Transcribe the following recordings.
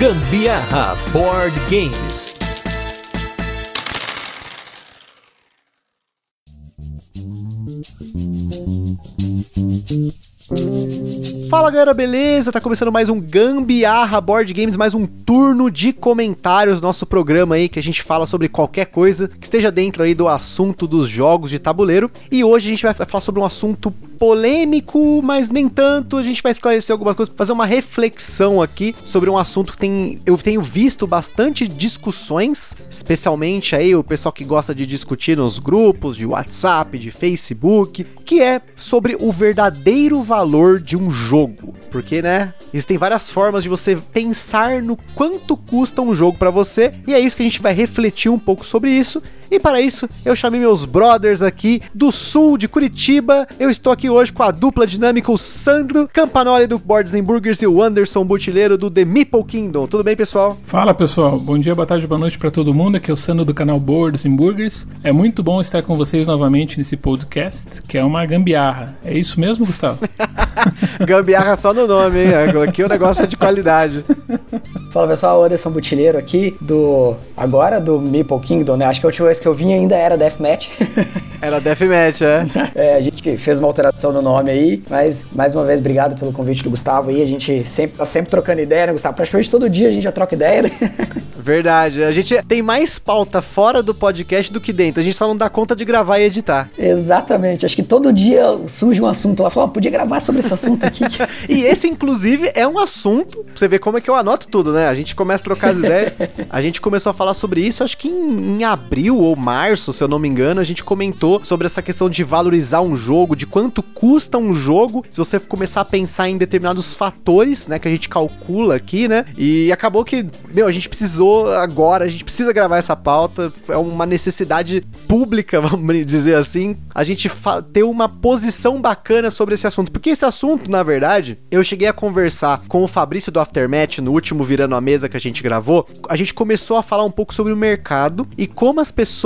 Gambiarra Board Games. Fala galera, beleza? Tá começando mais um Gambiarra Board Games, mais um turno de comentários, nosso programa aí que a gente fala sobre qualquer coisa que esteja dentro aí do assunto dos jogos de tabuleiro. E hoje a gente vai falar sobre um assunto polêmico, mas nem tanto. A gente vai esclarecer algumas coisas, fazer uma reflexão aqui sobre um assunto que tem, eu tenho visto bastante discussões, especialmente aí o pessoal que gosta de discutir nos grupos de WhatsApp, de Facebook, que é sobre o verdadeiro valor de um jogo. Porque, né, existem várias formas de você pensar no quanto custa um jogo para você, e é isso que a gente vai refletir um pouco sobre isso. E para isso, eu chamei meus brothers aqui do sul de Curitiba. Eu estou aqui hoje com a dupla dinâmica, o Sandro Campanoli do Boards and Burgers e o Anderson Butileiro do The Meeple Kingdom. Tudo bem, pessoal? Fala, pessoal. Bom dia, boa tarde, boa noite para todo mundo. Aqui é o Sandro do canal Boards and Burgers. É muito bom estar com vocês novamente nesse podcast, que é uma gambiarra. É isso mesmo, Gustavo? gambiarra só no nome, hein? Aqui o negócio é de qualidade. Fala, pessoal. Anderson Butileiro aqui do... Agora do Meeple Kingdom, né? Acho que a última vez que eu vim ainda era Deathmatch. Era Deathmatch, é. é. A gente fez uma alteração no nome aí, mas mais uma vez, obrigado pelo convite do Gustavo aí. A gente sempre tá sempre trocando ideia, né, Gustavo? Praticamente todo dia a gente já troca ideia, né? Verdade. A gente tem mais pauta fora do podcast do que dentro. A gente só não dá conta de gravar e editar. Exatamente. Acho que todo dia surge um assunto lá. Fala, oh, podia gravar sobre esse assunto aqui. e esse, inclusive, é um assunto. Pra você ver como é que eu anoto tudo, né? A gente começa a trocar as ideias. A gente começou a falar sobre isso, acho que em, em abril ou março, se eu não me engano, a gente comentou sobre essa questão de valorizar um jogo, de quanto custa um jogo, se você começar a pensar em determinados fatores, né, que a gente calcula aqui, né? E acabou que, meu, a gente precisou agora, a gente precisa gravar essa pauta, é uma necessidade pública, vamos dizer assim, a gente ter uma posição bacana sobre esse assunto, porque esse assunto, na verdade, eu cheguei a conversar com o Fabrício do Aftermath no último Virando a Mesa que a gente gravou, a gente começou a falar um pouco sobre o mercado e como as pessoas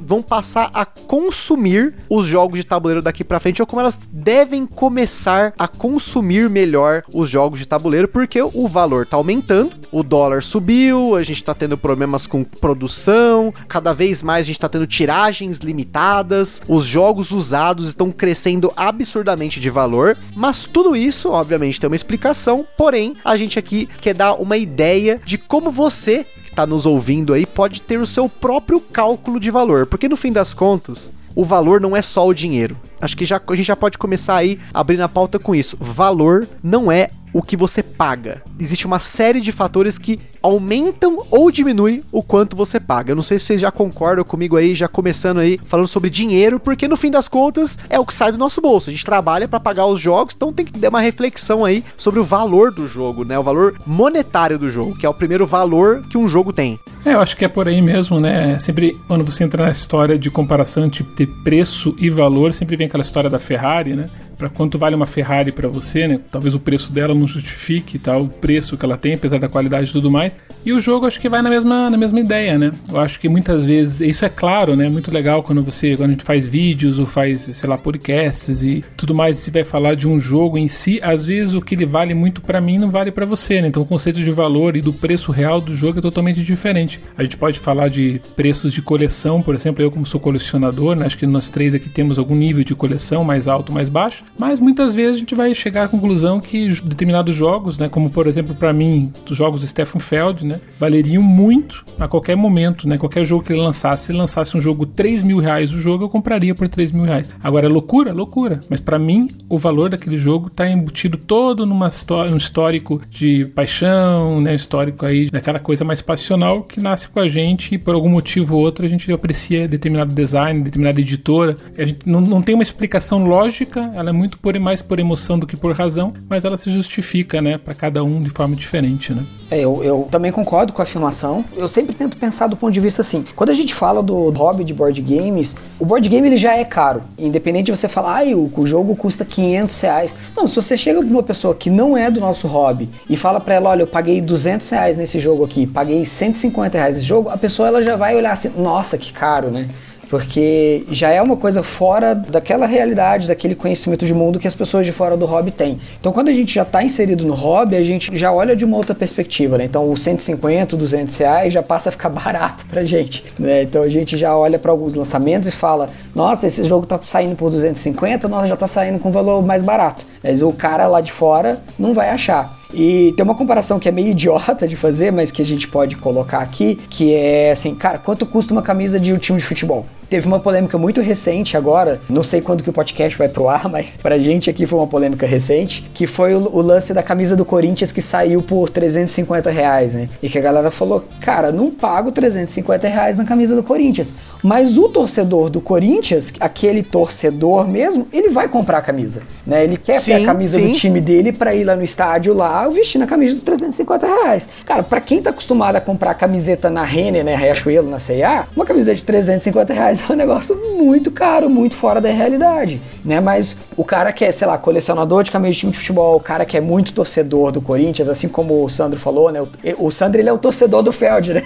vão passar a consumir os jogos de tabuleiro daqui para frente ou como elas devem começar a consumir melhor os jogos de tabuleiro, porque o valor tá aumentando, o dólar subiu, a gente tá tendo problemas com produção, cada vez mais a gente tá tendo tiragens limitadas, os jogos usados estão crescendo absurdamente de valor, mas tudo isso, obviamente, tem uma explicação, porém, a gente aqui quer dar uma ideia de como você tá nos ouvindo aí pode ter o seu próprio cálculo de valor, porque no fim das contas, o valor não é só o dinheiro. Acho que já, a gente já pode começar aí abrindo a pauta com isso. Valor não é o que você paga. Existe uma série de fatores que aumentam ou diminuem o quanto você paga. Eu não sei se vocês já concordam comigo aí, já começando aí falando sobre dinheiro, porque no fim das contas é o que sai do nosso bolso. A gente trabalha para pagar os jogos, então tem que ter uma reflexão aí sobre o valor do jogo, né? O valor monetário do jogo, que é o primeiro valor que um jogo tem. É, eu acho que é por aí mesmo, né? Sempre quando você entra na história de comparação de ter preço e valor, sempre vem aquela história da Ferrari, né? Para quanto vale uma Ferrari para você, né? Talvez o preço dela não justifique tá, o preço que ela tem, apesar da qualidade e tudo mais. E o jogo acho que vai na mesma, na mesma ideia, né? Eu acho que muitas vezes, isso é claro, né? Muito legal quando você, quando a gente faz vídeos ou faz, sei lá, podcasts e tudo mais, você vai falar de um jogo em si, às vezes o que ele vale muito para mim não vale para você, né? Então o conceito de valor e do preço real do jogo é totalmente diferente. A gente pode falar de preços de coleção, por exemplo, eu como sou colecionador, né? Acho que nós três aqui temos algum nível de coleção mais alto, mais baixo. Mas muitas vezes a gente vai chegar à conclusão que determinados jogos, né, como por exemplo para mim, os jogos do Stefan Feld, né, valeriam muito a qualquer momento, né, qualquer jogo que ele lançasse. Se ele lançasse um jogo 3 mil reais o jogo, eu compraria por 3 mil reais. Agora, é loucura? Loucura. Mas para mim, o valor daquele jogo está embutido todo numa um histórico de paixão, né, histórico aí, daquela coisa mais passional que nasce com a gente e por algum motivo ou outro a gente aprecia determinado design, determinada editora. A gente não, não tem uma explicação lógica, ela é muito por mais por emoção do que por razão, mas ela se justifica, né, para cada um de forma diferente, né? É, eu, eu também concordo com a afirmação. Eu sempre tento pensar do ponto de vista assim. Quando a gente fala do hobby de board games, o board game ele já é caro. Independente de você falar, ah, o, o jogo custa 500 reais. Não, se você chega pra uma pessoa que não é do nosso hobby e fala para ela, olha, eu paguei 200 reais nesse jogo aqui, paguei 150 reais nesse jogo, a pessoa ela já vai olhar assim, nossa, que caro, né? Porque já é uma coisa fora daquela realidade, daquele conhecimento de mundo que as pessoas de fora do hobby têm. Então, quando a gente já está inserido no hobby, a gente já olha de uma outra perspectiva, né? Então, os 150, 200 reais já passa a ficar barato pra gente, né? Então, a gente já olha para alguns lançamentos e fala: nossa, esse jogo tá saindo por 250, nós já tá saindo com valor mais barato. Mas o cara lá de fora não vai achar. E tem uma comparação que é meio idiota de fazer, mas que a gente pode colocar aqui, que é assim, cara, quanto custa uma camisa de um time de futebol? Teve uma polêmica muito recente agora, não sei quando que o podcast vai pro ar, mas pra gente aqui foi uma polêmica recente, que foi o, o lance da camisa do Corinthians que saiu por 350 reais, né? E que a galera falou, cara, não pago 350 reais na camisa do Corinthians. Mas o torcedor do Corinthians, aquele torcedor mesmo, ele vai comprar a camisa, né? Ele quer sim, ter a camisa sim. do time dele pra ir lá no estádio lá, vestindo a camisa de 350 reais. Cara, pra quem tá acostumado a comprar camiseta na Renner, né, Riachuelo, na C&A, uma camiseta de 350 reais mas é um negócio muito caro, muito fora da realidade, né? Mas o cara que é, sei lá, colecionador de camisa de time de futebol, o cara que é muito torcedor do Corinthians, assim como o Sandro falou, né? O, o Sandro, ele é o torcedor do Feld, né?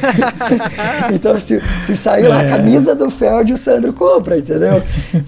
então, se, se sair lá a é. camisa do Feld, o Sandro compra, entendeu?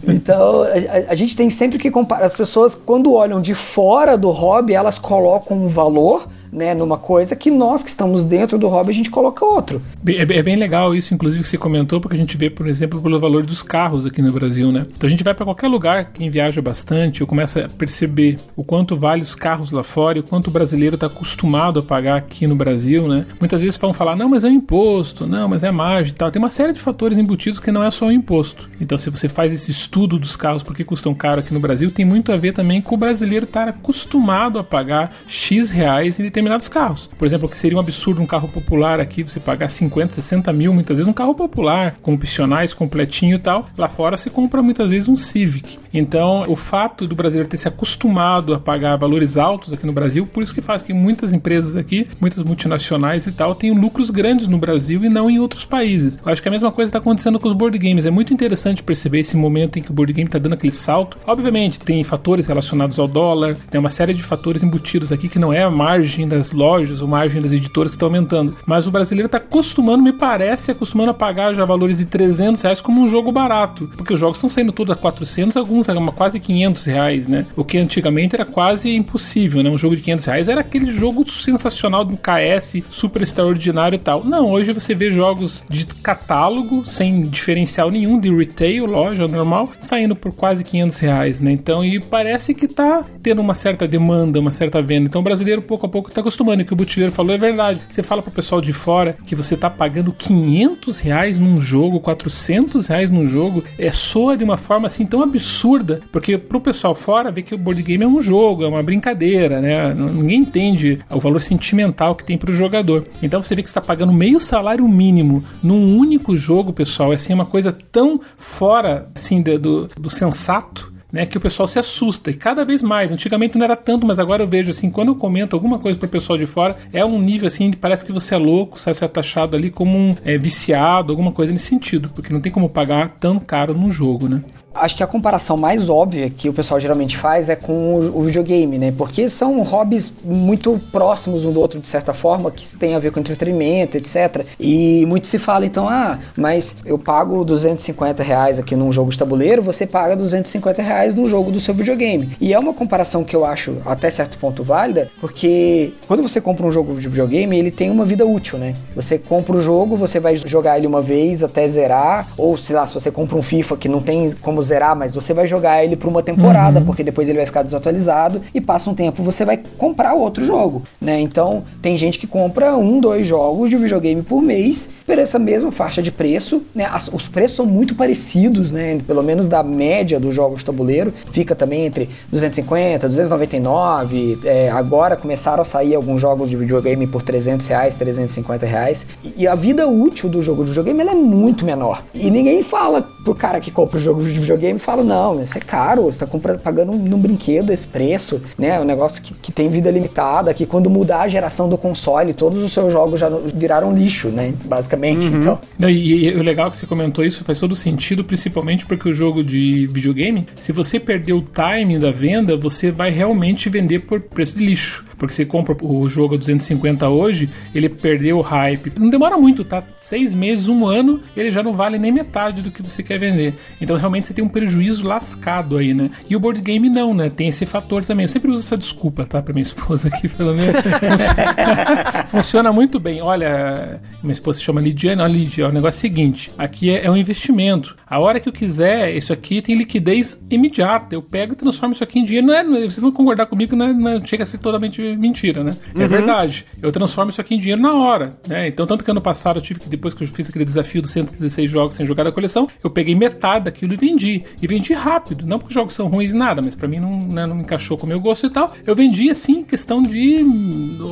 Então, a, a gente tem sempre que comparar. As pessoas, quando olham de fora do hobby, elas colocam um valor né, numa coisa que nós que estamos dentro do hobby a gente coloca outro. É, é, bem legal isso, inclusive, que você comentou, porque a gente vê, por exemplo, pelo valor dos carros aqui no Brasil, né? Então a gente vai para qualquer lugar, quem viaja bastante, ou começa a perceber o quanto vale os carros lá fora e o quanto o brasileiro está acostumado a pagar aqui no Brasil, né? Muitas vezes vão falar, não, mas é o imposto, não, mas é margem e tal. Tem uma série de fatores embutidos que não é só o imposto. Então, se você faz esse estudo dos carros, porque custam caro aqui no Brasil, tem muito a ver também com o brasileiro estar acostumado a pagar X reais em determinados carros. Por exemplo, o que seria um absurdo um carro popular aqui, você pagar 50, 60 mil, muitas vezes um carro popular, com opcionais, completinho e tal. Lá fora se compra muitas vezes um Civic. Então, o fato do brasileiro ter se acostumado a pagar valores altos aqui no Brasil, por isso que faz que muitas empresas aqui, muitas multinacionais e tal, tenham lucros grandes no Brasil e não em outros países. Eu acho que a mesma coisa está acontecendo com os board games. É muito interessante perceber esse momento em que o board game está dando aquele salto. Obviamente, tem fatores relacionados ao dólar, tem uma série de fatores embutidos aqui que não é a margem das lojas, ou margem das editoras que está aumentando. Mas o brasileiro está acostumando, me parece, acostumando a pagar já valores de 300 reais como um jogo barato. Porque os jogos estão saindo todos a 400, alguns a quase 500 reais, né? O que antigamente era quase impossível, né? Um jogo de 500 reais era aquele jogo sensacional do KS, super extraordinário e tal. Não, hoje você vê jogos de catálogo, sem diferencial nenhum, de retail, loja normal, saindo por quase 500 reais, né? Então, e parece que tá tendo uma certa demanda, uma certa venda. Então, o brasileiro pouco a pouco tá acostumado acostumando. E o que o Butileiro falou é verdade. Você fala pro pessoal de fora que você tá pagando 500 reais num jogo, 400 reais num jogo, é soa de uma forma assim tão absurda, porque pro pessoal fora vê que o board game é um jogo, é uma brincadeira, né? Ninguém entende o valor sentimental que tem pro jogador. Então você vê que está pagando meio salário mínimo num único jogo, pessoal, é assim uma coisa tão fora assim do, do sensato né, que o pessoal se assusta e cada vez mais. Antigamente não era tanto, mas agora eu vejo assim, quando eu comento alguma coisa para o pessoal de fora, é um nível assim, parece que você é louco, sai ser taxado ali como um é, viciado, alguma coisa nesse sentido, porque não tem como pagar tão caro num jogo, né? Acho que a comparação mais óbvia que o pessoal geralmente faz é com o, videogame, né? Porque são hobbies muito próximos um do outro, de certa forma, que tem a ver com entretenimento, etc. E muito se fala, então, ah, mas eu pago 250 reais aqui num jogo de tabuleiro, você paga 250 reais num jogo do seu videogame. E é uma comparação que eu acho até certo ponto válida, porque quando você compra um jogo de videogame, ele tem uma vida útil, né? Você compra o jogo, você vai jogar ele uma vez até zerar, ou sei lá, se você compra um FIFA que não tem como zerar, mas você vai jogar ele por uma temporada, uhum. porque depois ele vai ficar desatualizado e passa um tempo você vai comprar outro jogo, né? Então tem gente que compra um, dois jogos de videogame por mês por essa mesma faixa de preço, né? As, os preços são muito parecidos, né? Pelo menos da média dos jogos de tabuleiro, fica também entre 250, 299. É, agora começaram a sair alguns jogos de videogame por 300 reais, 350 reais. E, e a vida útil do jogo de videogame é muito menor. E ninguém fala pro cara que compra o jogo de videogame videogame falo, não, isso é caro, você está comprando, pagando num brinquedo esse preço, né? É um negócio que, que tem vida limitada, que quando mudar a geração do console, todos os seus jogos já viraram lixo, né? Basicamente, uhum. então. E, e, o legal que você comentou isso faz todo sentido, principalmente porque o jogo de videogame, se você perder o timing da venda, você vai realmente vender por preço de lixo. Porque você compra o jogo a 250 hoje, ele perdeu o hype. Não demora muito, tá? Seis meses, um ano, ele já não vale nem metade do que você quer vender. Então realmente você tem um prejuízo lascado aí, né? E o board game não, né? Tem esse fator também. Eu sempre uso essa desculpa, tá? Pra minha esposa aqui, pelo menos. Funciona muito bem. Olha, minha esposa se chama Lidiane. Olha, Lidia, o negócio é o seguinte: aqui é, é um investimento. A hora que eu quiser, isso aqui tem liquidez imediata. Eu pego e transformo isso aqui em dinheiro. Não é, vocês vão concordar comigo não, é, não é, chega a ser totalmente mentira, né? É uhum. verdade. Eu transformo isso aqui em dinheiro na hora, né? Então, tanto que ano passado eu tive que, depois que eu fiz aquele desafio dos 116 jogos sem jogar da coleção, eu peguei metade daquilo e vendi. E vendi rápido. Não porque os jogos são ruins nada, mas para mim não, né, não me encaixou com o meu gosto e tal. Eu vendi assim, questão de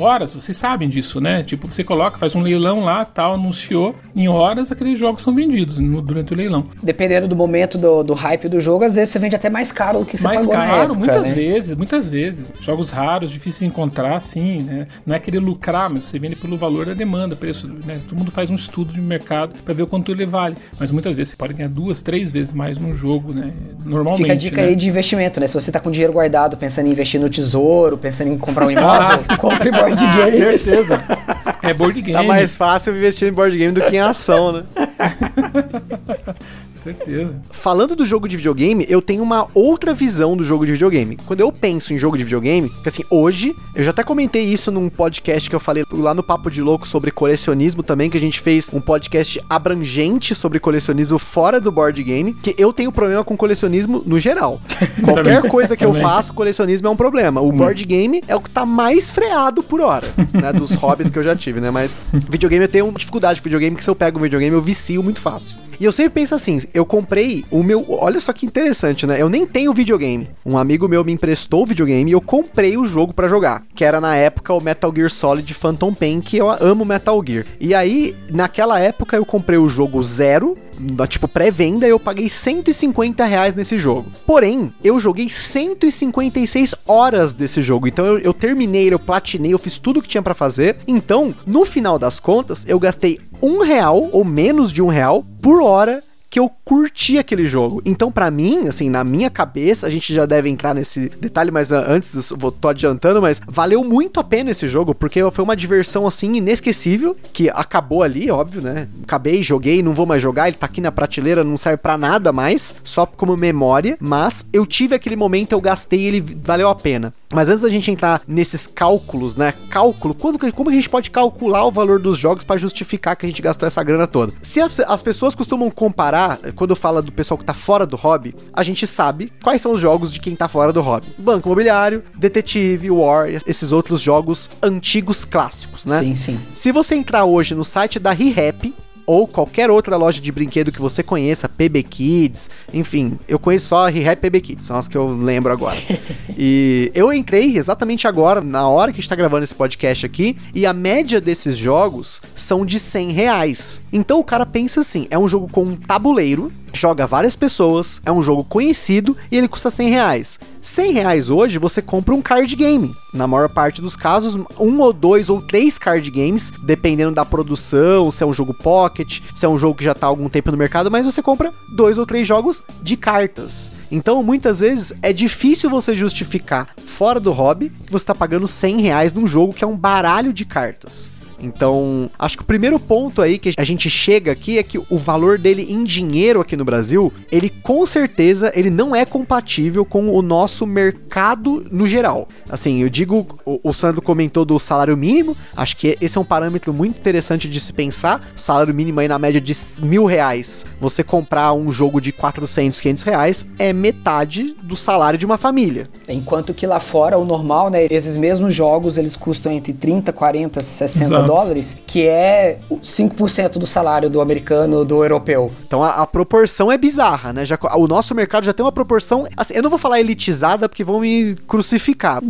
horas. Vocês sabem disso, né? Tipo, você coloca, faz um leilão lá, tal, anunciou, em horas aqueles jogos são vendidos no, durante o leilão. Dependendo do momento do, do hype do jogo, às vezes você vende até mais caro do que você mais pagou caro, na época, muitas né? vezes, muitas vezes. Jogos raros, difíceis de encontrar, sim, né? Não é querer lucrar, mas você vende pelo valor da demanda, preço, né? Todo mundo faz um estudo de mercado para ver o quanto ele vale. Mas muitas vezes você pode ganhar duas, três vezes mais num jogo, né? Normalmente. Fica a dica né? aí de investimento, né? Se você tá com dinheiro guardado, pensando em investir no tesouro, pensando em comprar um imóvel, compre board games. Certeza. É board game. Tá mais fácil investir em board game do que em ação, né? certeza. Falando do jogo de videogame, eu tenho uma outra visão do jogo de videogame. Quando eu penso em jogo de videogame, que assim, hoje, eu já até comentei isso num podcast que eu falei lá no Papo de Louco sobre colecionismo também, que a gente fez um podcast abrangente sobre colecionismo fora do board game, que eu tenho problema com colecionismo no geral. Qualquer coisa que eu faço, colecionismo é um problema. O hum. board game é o que tá mais freado por hora, né, dos hobbies que eu já tive, né? Mas videogame eu tenho dificuldade com videogame, que se eu pego um videogame eu vicio muito fácil. E eu sempre penso assim, eu comprei o meu. Olha só que interessante, né? Eu nem tenho videogame. Um amigo meu me emprestou o videogame e eu comprei o jogo para jogar. Que era na época o Metal Gear Solid Phantom Pain, que eu amo Metal Gear. E aí, naquela época, eu comprei o jogo zero tipo, pré-venda, eu paguei 150 reais nesse jogo. Porém, eu joguei 156 horas desse jogo. Então eu, eu terminei, eu platinei, eu fiz tudo que tinha para fazer. Então, no final das contas, eu gastei um real ou menos de um real por hora que eu curti aquele jogo. Então, para mim, assim, na minha cabeça, a gente já deve entrar nesse detalhe, mas uh, antes, vou, tô adiantando, mas valeu muito a pena esse jogo, porque foi uma diversão, assim, inesquecível, que acabou ali, óbvio, né? Acabei, joguei, não vou mais jogar, ele tá aqui na prateleira, não serve para nada mais, só como memória, mas eu tive aquele momento, eu gastei, ele valeu a pena. Mas antes da gente entrar nesses cálculos, né? Cálculo, quando, como a gente pode calcular o valor dos jogos para justificar que a gente gastou essa grana toda? Se as, as, pessoas costumam comparar, quando fala do pessoal que tá fora do hobby, a gente sabe quais são os jogos de quem tá fora do hobby. Banco Imobiliário, Detetive, War, esses outros jogos antigos clássicos, né? Sim, sim. Se você entrar hoje no site da ReHap, ou qualquer outra loja de brinquedo que você conheça, PB Kids, enfim, eu conheço só a Rehab PB Kids, são as que eu lembro agora. e eu entrei exatamente agora, na hora que a gente tá gravando esse podcast aqui, e a média desses jogos são de 100 reais. Então o cara pensa assim, é um jogo com um tabuleiro, joga várias pessoas, é um jogo conhecido e ele custa 100 reais. 100 reais hoje você compra um card game. Na maior parte dos casos, um ou dois ou três card games, dependendo da produção, se é um jogo pocket, se é um jogo que já está há algum tempo no mercado, mas você compra dois ou três jogos de cartas. Então, muitas vezes é difícil você justificar fora do hobby que você está pagando 100 reais num jogo que é um baralho de cartas. Então, acho que o primeiro ponto aí que a gente chega aqui é que o valor dele em dinheiro aqui no Brasil, ele com certeza ele não é compatível com o nosso mercado no geral. Assim, eu digo, o, o Sandro comentou do salário mínimo, acho que esse é um parâmetro muito interessante de se pensar. Salário mínimo aí na média de mil reais, você comprar um jogo de 400, 500 reais é metade do salário de uma família. Enquanto que lá fora, o normal, né, esses mesmos jogos, eles custam entre 30, 40, 60 Exato dólares, que é 5% do salário do americano, do europeu. Então a, a, proporção é bizarra, né? Já, o nosso mercado já tem uma proporção. Assim, eu não vou falar elitizada porque vão me crucificar.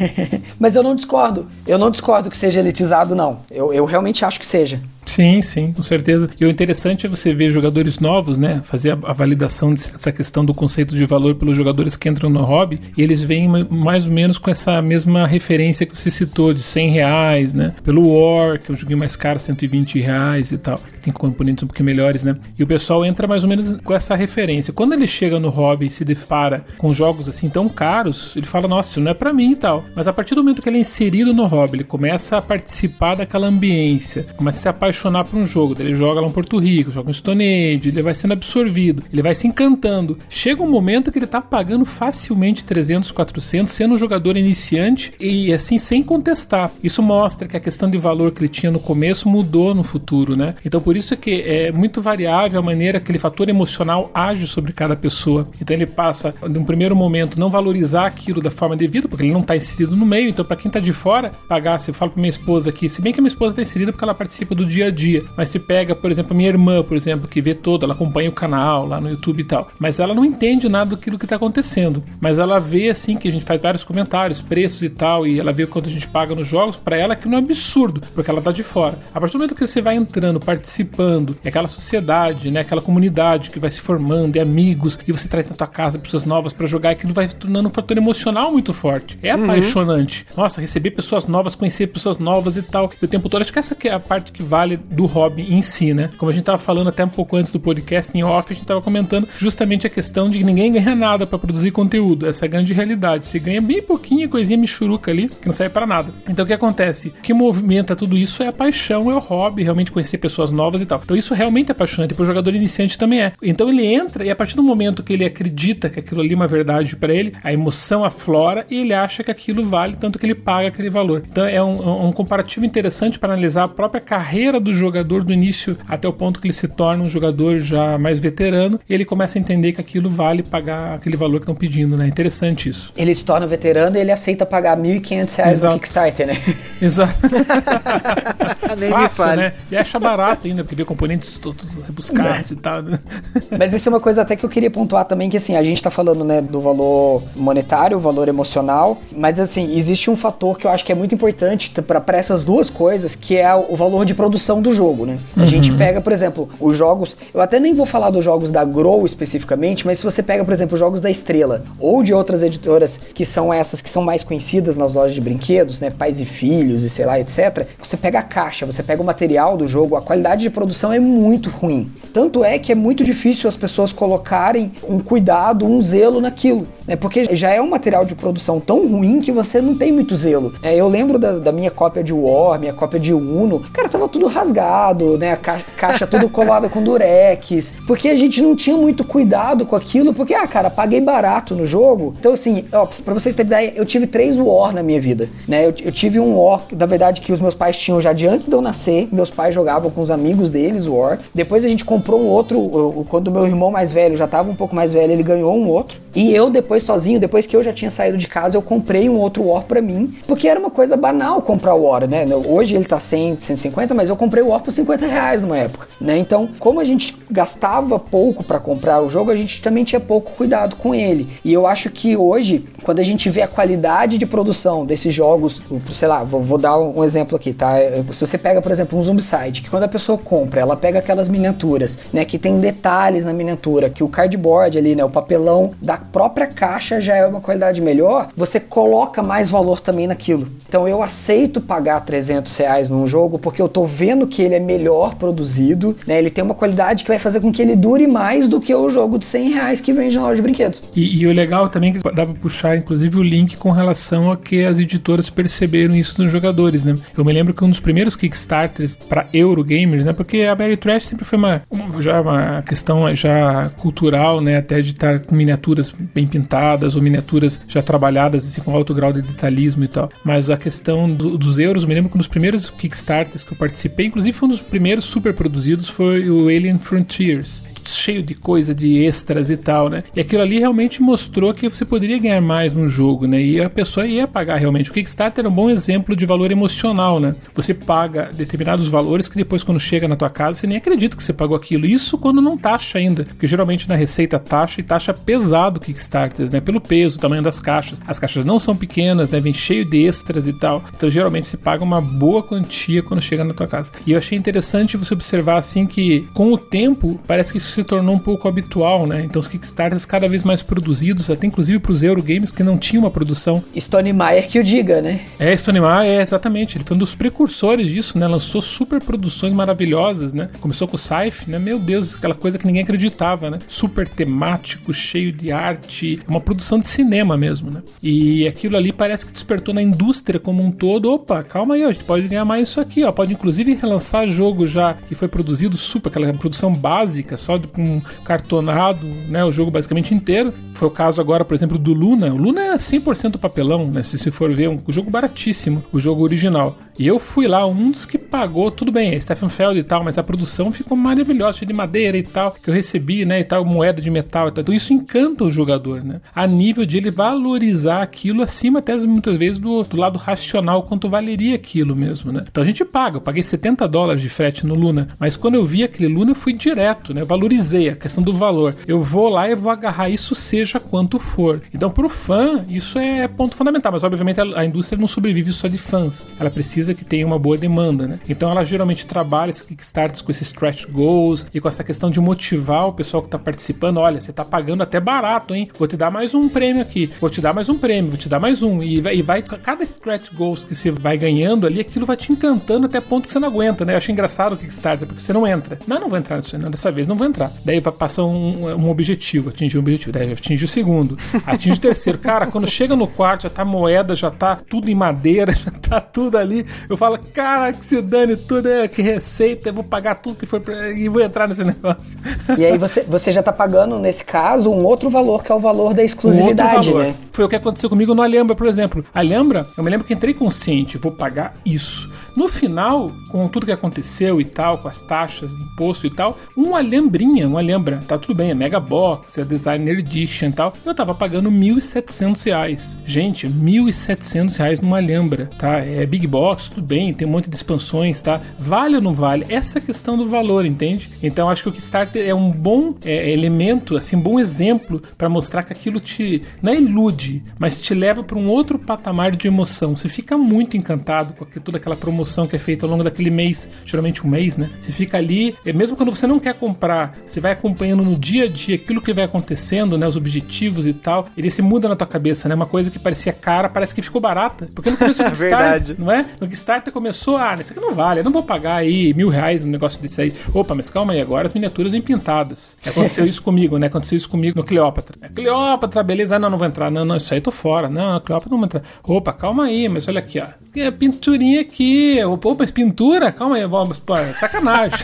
Mas eu não discordo. Eu não discordo que seja elitizado, não. Eu, eu realmente acho que seja. Sim, sim, com certeza. E o interessante é você ver jogadores novos, né? Fazer a, a validação dessa questão do conceito de valor pelos jogadores que entram no hobby e eles vêm mais ou menos com essa mesma referência que você citou de 100 reais, né? Pelo War, que é um joguinho mais caro, 120 reais e tal, tem componentes um pouquinho melhores, né? E o pessoal entra mais ou menos com essa referência. Quando ele chega no hobby e se depara com jogos assim tão caros, ele fala, nossa, isso não é para mim e tal. Mas a partir do momento que ele é inserido no hobby, ele começa a participar daquela ambiência, começa a se apaixonar por um jogo, ele joga lá em Porto Rico, joga em Stone Age, ele vai sendo absorvido, ele vai se encantando. Chega um momento que ele tá pagando facilmente 300, 400, sendo um jogador iniciante e assim sem contestar. Isso mostra que a questão de valor que ele tinha no começo mudou no futuro, né? Então por isso que é muito variável a maneira que aquele fator emocional age sobre cada pessoa. Então ele passa de um primeiro momento não valorizar aquilo da forma devida, porque ele não está inserido no meio. Então para quem está de fora, pagar, se eu falo para minha esposa aqui, se bem que a minha esposa está inserida porque ela participa do dia a dia, mas se pega, por exemplo, a minha irmã, por exemplo, que vê todo, ela acompanha o canal lá no YouTube e tal, mas ela não entende nada daquilo que está acontecendo, mas ela vê assim que a gente faz vários comentários, preços e tal, e ela vê quanto a gente paga nos jogos, para ela que não é absurdo, porque ela tá de fora. A partir do momento que você vai entrando, participando, é aquela sociedade, né, aquela comunidade que vai se formando, e amigos, e você traz na tua casa pessoas novas para jogar, aquilo vai tornando um fator emocional muito forte. É uhum. apaixonante. Nossa, receber pessoas novas, conhecer pessoas novas e tal. E o tempo todo, acho que essa é a parte que vale do hobby em si, né? Como a gente tava falando até um pouco antes do podcast em off, a gente tava comentando justamente a questão de que ninguém ganha nada para produzir conteúdo. Essa é a grande realidade. Você ganha bem pouquinho, coisinha michuruca ali, que não serve para nada. Então o que acontece? O que movimenta tudo isso é a paixão, é o hobby, realmente conhecer pessoas novas e tal. Então isso realmente é apaixonante. Para o jogador iniciante também é. Então ele entra e a partir do momento que ele acredita que aquilo ali é uma verdade para ele, a emoção aflora e ele acha que aquilo vale, tanto que ele paga aquele valor. Então é um, um comparativo interessante para analisar a própria carreira do jogador do início até o ponto que ele se torna um jogador já mais veterano e ele começa a entender que aquilo vale pagar aquele valor que estão pedindo, né? Interessante isso. Ele se torna veterano e ele aceita pagar R$ 1.500 no Kickstarter, né? Exato. Fácil, né? E acha barato ainda, porque vê componentes todos rebuscados é. e tal. Né? Mas isso é uma coisa até que eu queria pontuar também, que assim, a gente tá falando, né, do valor monetário, o valor emocional, mas assim, existe um fator que eu acho que é muito importante para essas duas coisas, que é o valor de produção do jogo, né? A uhum. gente pega, por exemplo, os jogos, eu até nem vou falar dos jogos da Grow especificamente, mas se você pega, por exemplo, os jogos da Estrela ou de outras editoras que são essas que são mais conhecidas nas lojas de brinquedos, né, Pais e Filhos e sei lá, etc. Você pega a caixa, você pega o material do jogo, a qualidade de produção é muito ruim. Tanto é que é muito difícil as pessoas colocarem um cuidado, um zelo naquilo, né? Porque já é um material de produção tão ruim que você não tem muito zelo. É, eu lembro da, da, minha cópia de War, minha cópia de Uno, cara, tava tudo rasgado, né? A ca caixa tudo colada com durex, porque a gente não tinha muito cuidado com aquilo, porque, ah, cara, paguei barato no jogo. Então, assim, ó, pra vocês terem ideia, eu tive três War na minha vida, né? Eu, eu tive um War, na verdade, que os meus pais tinham já de antes de eu nascer, meus pais jogavam com os amigos deles, War. Depois a gente comprou um outro, quando meu irmão mais velho já tava um pouco mais velho, ele ganhou um outro. E eu depois sozinho, depois que eu já tinha saído de casa, eu comprei um outro War para mim, porque era uma coisa banal comprar War, né? Hoje ele tá 100, 150, mas eu comprei o War por 50 reais numa época, né? Então, como a gente gastava pouco para comprar o jogo, a gente também tinha pouco cuidado com ele. E eu acho que hoje, quando a gente vê a qualidade de produção desses jogos, sei lá, vou, vou dar um exemplo aqui, tá? Se você pega, por exemplo, um Zombicide, que quando a pessoa compra, ela pega aquelas miniaturas, né, que tem detalhes na miniatura, que o cardboard ali, né, o papelão da própria caixa já é uma qualidade melhor, você coloca mais valor também naquilo. Então eu aceito pagar 300 reais num jogo porque eu tô vendo que ele é melhor produzido, né, ele tem uma qualidade que vai fazer com que ele dure mais do que o jogo de 100 reais que vende na loja de brinquedos. E, e o legal também é que dá pra puxar, inclusive, o link com relação a que as editoras perceberam isso nos jogadores, né? Eu me lembro que um dos primeiros Kickstarters para Eurogamers, né? Porque a Mary Trash sempre foi uma, uma, já uma questão já cultural, né? Até de estar com miniaturas bem pintadas ou miniaturas já trabalhadas assim, com alto grau de detalhismo e tal. Mas a questão do, dos euros, me lembro que um dos primeiros Kickstarters que eu participei, inclusive foi um dos primeiros super produzidos, foi o Alien Frontiers cheio de coisa, de extras e tal, né? E aquilo ali realmente mostrou que você poderia ganhar mais no jogo, né? E a pessoa ia pagar realmente. O Kickstarter é um bom exemplo de valor emocional, né? Você paga determinados valores que depois, quando chega na tua casa, você nem acredita que você pagou aquilo. Isso quando não taxa ainda, porque geralmente na receita taxa e taxa pesado Kickstarters, né? Pelo peso, tamanho das caixas. As caixas não são pequenas, né? Vem cheio de extras e tal. Então, geralmente se paga uma boa quantia quando chega na tua casa. E eu achei interessante você observar assim que com o tempo parece que isso se tornou um pouco habitual, né? Então os Kickstarters cada vez mais produzidos, até inclusive para os Eurogames que não tinham uma produção. Stone Meyer que o diga, né? É, Stone Meyer, é exatamente. Ele foi um dos precursores disso, né? Lançou super produções maravilhosas, né? Começou com o Scythe, né? Meu Deus, aquela coisa que ninguém acreditava, né? Super temático, cheio de arte, uma produção de cinema mesmo, né? E aquilo ali parece que despertou na indústria como um todo. Opa, calma aí, a gente pode ganhar mais isso aqui, ó. Pode inclusive relançar jogo já que foi produzido super, aquela produção básica, só com um cartonado, né? O jogo basicamente inteiro. Foi o caso agora, por exemplo, do Luna. O Luna é 100% papelão, né? Se, se for ver, um jogo baratíssimo, o jogo original. E eu fui lá, um dos que pagou, tudo bem, é Stephen Feld e tal, mas a produção ficou maravilhosa, cheia de madeira e tal, que eu recebi, né? E tal, moeda de metal e tal. Então isso encanta o jogador, né? A nível de ele valorizar aquilo acima até muitas vezes do, do lado racional, quanto valeria aquilo mesmo, né? Então a gente paga, eu paguei 70 dólares de frete no Luna, mas quando eu vi aquele Luna eu fui direto, né? Eu a questão do valor. Eu vou lá e vou agarrar isso seja quanto for. Então pro fã isso é ponto fundamental, mas obviamente a, a indústria não sobrevive só de fãs. Ela precisa que tenha uma boa demanda, né? Então ela geralmente trabalha esses Kickstarters com esses stretch goals e com essa questão de motivar o pessoal que está participando. Olha, você está pagando até barato, hein? Vou te dar mais um prêmio aqui, vou te dar mais um prêmio, vou te dar mais um. E vai, e vai cada stretch goals que você vai ganhando ali, aquilo vai te encantando até ponto que você não aguenta, né? Eu acho engraçado o Kickstarter, porque você não entra. Não, não vou entrar nisso, não, dessa vez não vou entrar. Daí vai passar um, um objetivo, atingir um objetivo, daí atinge o segundo, atinge o terceiro. Cara, quando chega no quarto, já tá moeda, já tá tudo em madeira, já tá tudo ali. Eu falo, cara, que se dane tudo, é, que receita, eu vou pagar tudo que foi pra... e vou entrar nesse negócio. E aí você, você já tá pagando, nesse caso, um outro valor, que é o valor da exclusividade, um né? Foi o que aconteceu comigo no Alhambra, por exemplo. Alhambra, eu me lembro que entrei consciente, vou pagar isso. No final, com tudo que aconteceu e tal, com as taxas imposto e tal, um alhambrinha, um alhambra, tá tudo bem, é Mega Box, é Designer Edition e tal, eu tava pagando 1.700 reais. Gente, 1.700 reais numa alhambra, tá? É Big Box, tudo bem, tem um monte de expansões, tá? Vale ou não vale? Essa é questão do valor, entende? Então acho que o Kickstarter é um bom é, elemento, assim, um bom exemplo para mostrar que aquilo te não é ilude, mas te leva para um outro patamar de emoção. Você fica muito encantado com toda aquela promoção que é feita ao longo daquele mês, geralmente um mês, né? Você fica ali, mesmo quando você não quer comprar, você vai acompanhando no dia a dia aquilo que vai acontecendo, né? Os objetivos e tal. Ele se muda na tua cabeça, né? Uma coisa que parecia cara, parece que ficou barata. Porque no começo do Kickstarter, não é? No Kickstarter começou, ah, isso aqui não vale, eu não vou pagar aí mil reais no negócio desse aí. Opa, mas calma aí, agora as miniaturas vêm pintadas. Aconteceu isso comigo, né? Aconteceu isso comigo no Cleópatra. É, Cleópatra, beleza, ah, não, não vou entrar. Não, não, isso aí eu tô fora. Não, Cleópatra não vou entrar. Opa, calma aí, mas olha aqui, ó. Tem a aqui. Pô, mas pintura? Calma aí, vamos, pô, é sacanagem.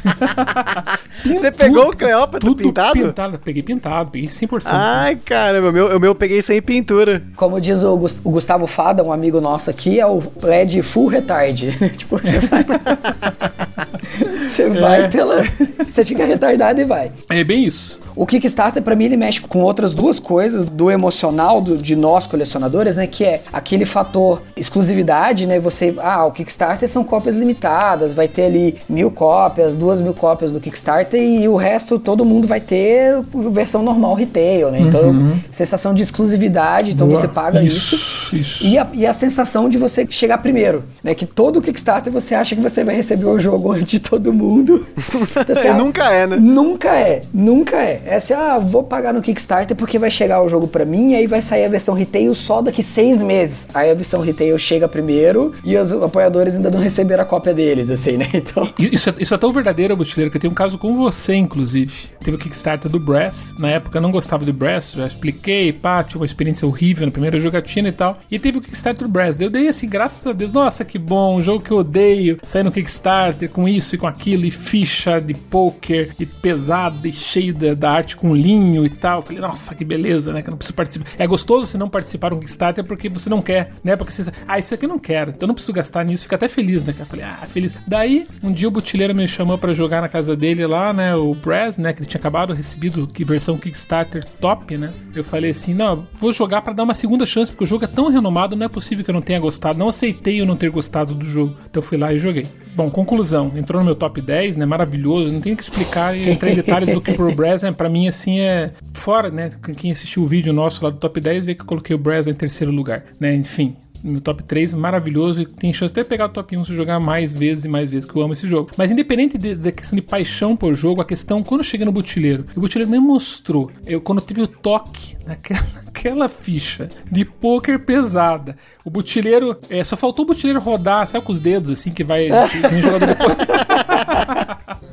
Você pegou o Cleópatra tudo pintado? pintado? Peguei pintado, peguei 100%. Ai, caramba, o meu, o meu eu peguei sem pintura. Como diz o, o Gustavo Fada, um amigo nosso aqui, é o LED full retard. tipo, você vai. você vai É. pela. Você fica retardado e vai. É bem isso. O Kickstarter, pra mim, ele mexe com outras duas coisas do emocional do- de nós colecionadores, né? Que é aquele fator exclusividade, né? Você, ah, o Kickstarter são cópias limitadas, vai ter ali mil cópias, duas mil cópias do Kickstarter e o resto todo mundo vai ter versão normal retail, né? Então, sensação de exclusividade, então Boa. você paga isso. Isso. E a, e a sensação de você chegar primeiro, né? Que todo Kickstarter você acha que você vai receber o jogo antes de todo mundo. Então, você, E ah, nunca é, né? Nunca é, nunca é. É assim, ah, vou pagar no Kickstarter porque vai chegar o jogo pra mim e aí vai sair a versão retail só daqui seis meses. Aí a versão retail chega primeiro e os apoiadores ainda não receberam a cópia deles, assim, né? Então. Isso é, isso é tão verdadeiro, Butileiro, que eu tenho um caso com você, inclusive. Teve o Kickstarter do Brass. Na época eu não gostava do Brass, já expliquei, pá, tive uma experiência horrível na primeira jogatina e tal. E teve o Kickstarter do Brass. Eu dei assim, graças a Deus, nossa, que bom, um jogo que eu odeio, sair no Kickstarter com isso e com aquilo. Aquilo, e ficha de poker, e pesado, e cheio da, arte com linho e tal. Eu falei, nossa, que beleza, né? Que eu não preciso participar. É gostoso você não participar de um Kickstarter porque você não quer, né? Porque você, ah, isso aqui eu não quero, então eu não preciso gastar nisso, fica até feliz, né? Eu falei, ah, feliz. Daí, um dia o Butileiro me chamou para jogar na casa dele lá, né? O Brass, né? Que ele tinha acabado recebido que versão Kickstarter top, né? Eu falei assim, não, vou jogar para dar uma segunda chance, porque o jogo é tão renomado, não é possível que eu não tenha gostado. Não aceitei eu não ter gostado do jogo. Então eu fui lá e joguei. Bom, conclusão, entrou no meu top 10, né? Maravilhoso, não tenho que explicar e entrar em detalhes do que o Brass, né? Pra mim, assim, é fora, né? Quem assistiu o vídeo nosso lá do top 10 vê que eu coloquei o Brass em terceiro lugar, né? Enfim, no top 3, maravilhoso, e tem chance de até pegar o top 1 se jogar mais vezes e mais vezes, que eu amo esse jogo. Mas independente de, da questão de paixão por jogo, a questão, quando eu cheguei no Butileiro, o Butileiro me mostrou, eu quando tive o toque naquela, naquela ficha de poker pesada, o Butileiro, é, só faltou o Butileiro rodar, sabe com os dedos, assim, que vai, tem jogador depois.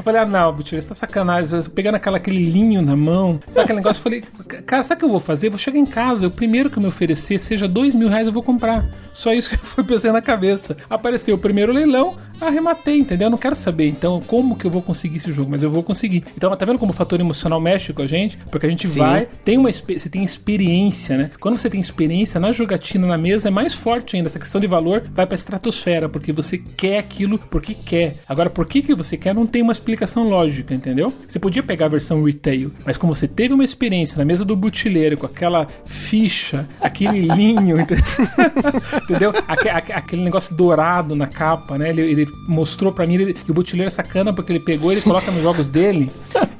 Eu falei, ah, não, você tá sacanagem. Eu pegando aquela, aquele linho na mão, sabe aquele negócio? Eu falei, cara, sabe o que eu vou fazer? Eu vou chegar em casa, o primeiro que eu me oferecer, seja dois mil reais, eu vou comprar. Só isso que foi pensando na cabeça. Apareceu o primeiro leilão, arrematei, entendeu? Eu não quero saber, então, como que eu vou conseguir esse jogo, mas eu vou conseguir. Então, tá vendo como o fator emocional mexe com a gente? Porque a gente Sim. vai, tem uma você tem experiência, né? Quando você tem experiência na jogatina na mesa, é mais forte ainda. Essa questão de valor vai pra estratosfera, porque você quer aquilo porque quer. Agora, por que, que você quer, não tem uma explicação lógica, entendeu? Você podia pegar a versão retail, mas como você teve uma experiência na mesa do butileiro com aquela ficha, aquele linho, entendeu? aquele negócio dourado na capa, né? Ele, ele mostrou para mim ele, que o butileiro é sacana porque ele pegou, ele coloca nos jogos dele.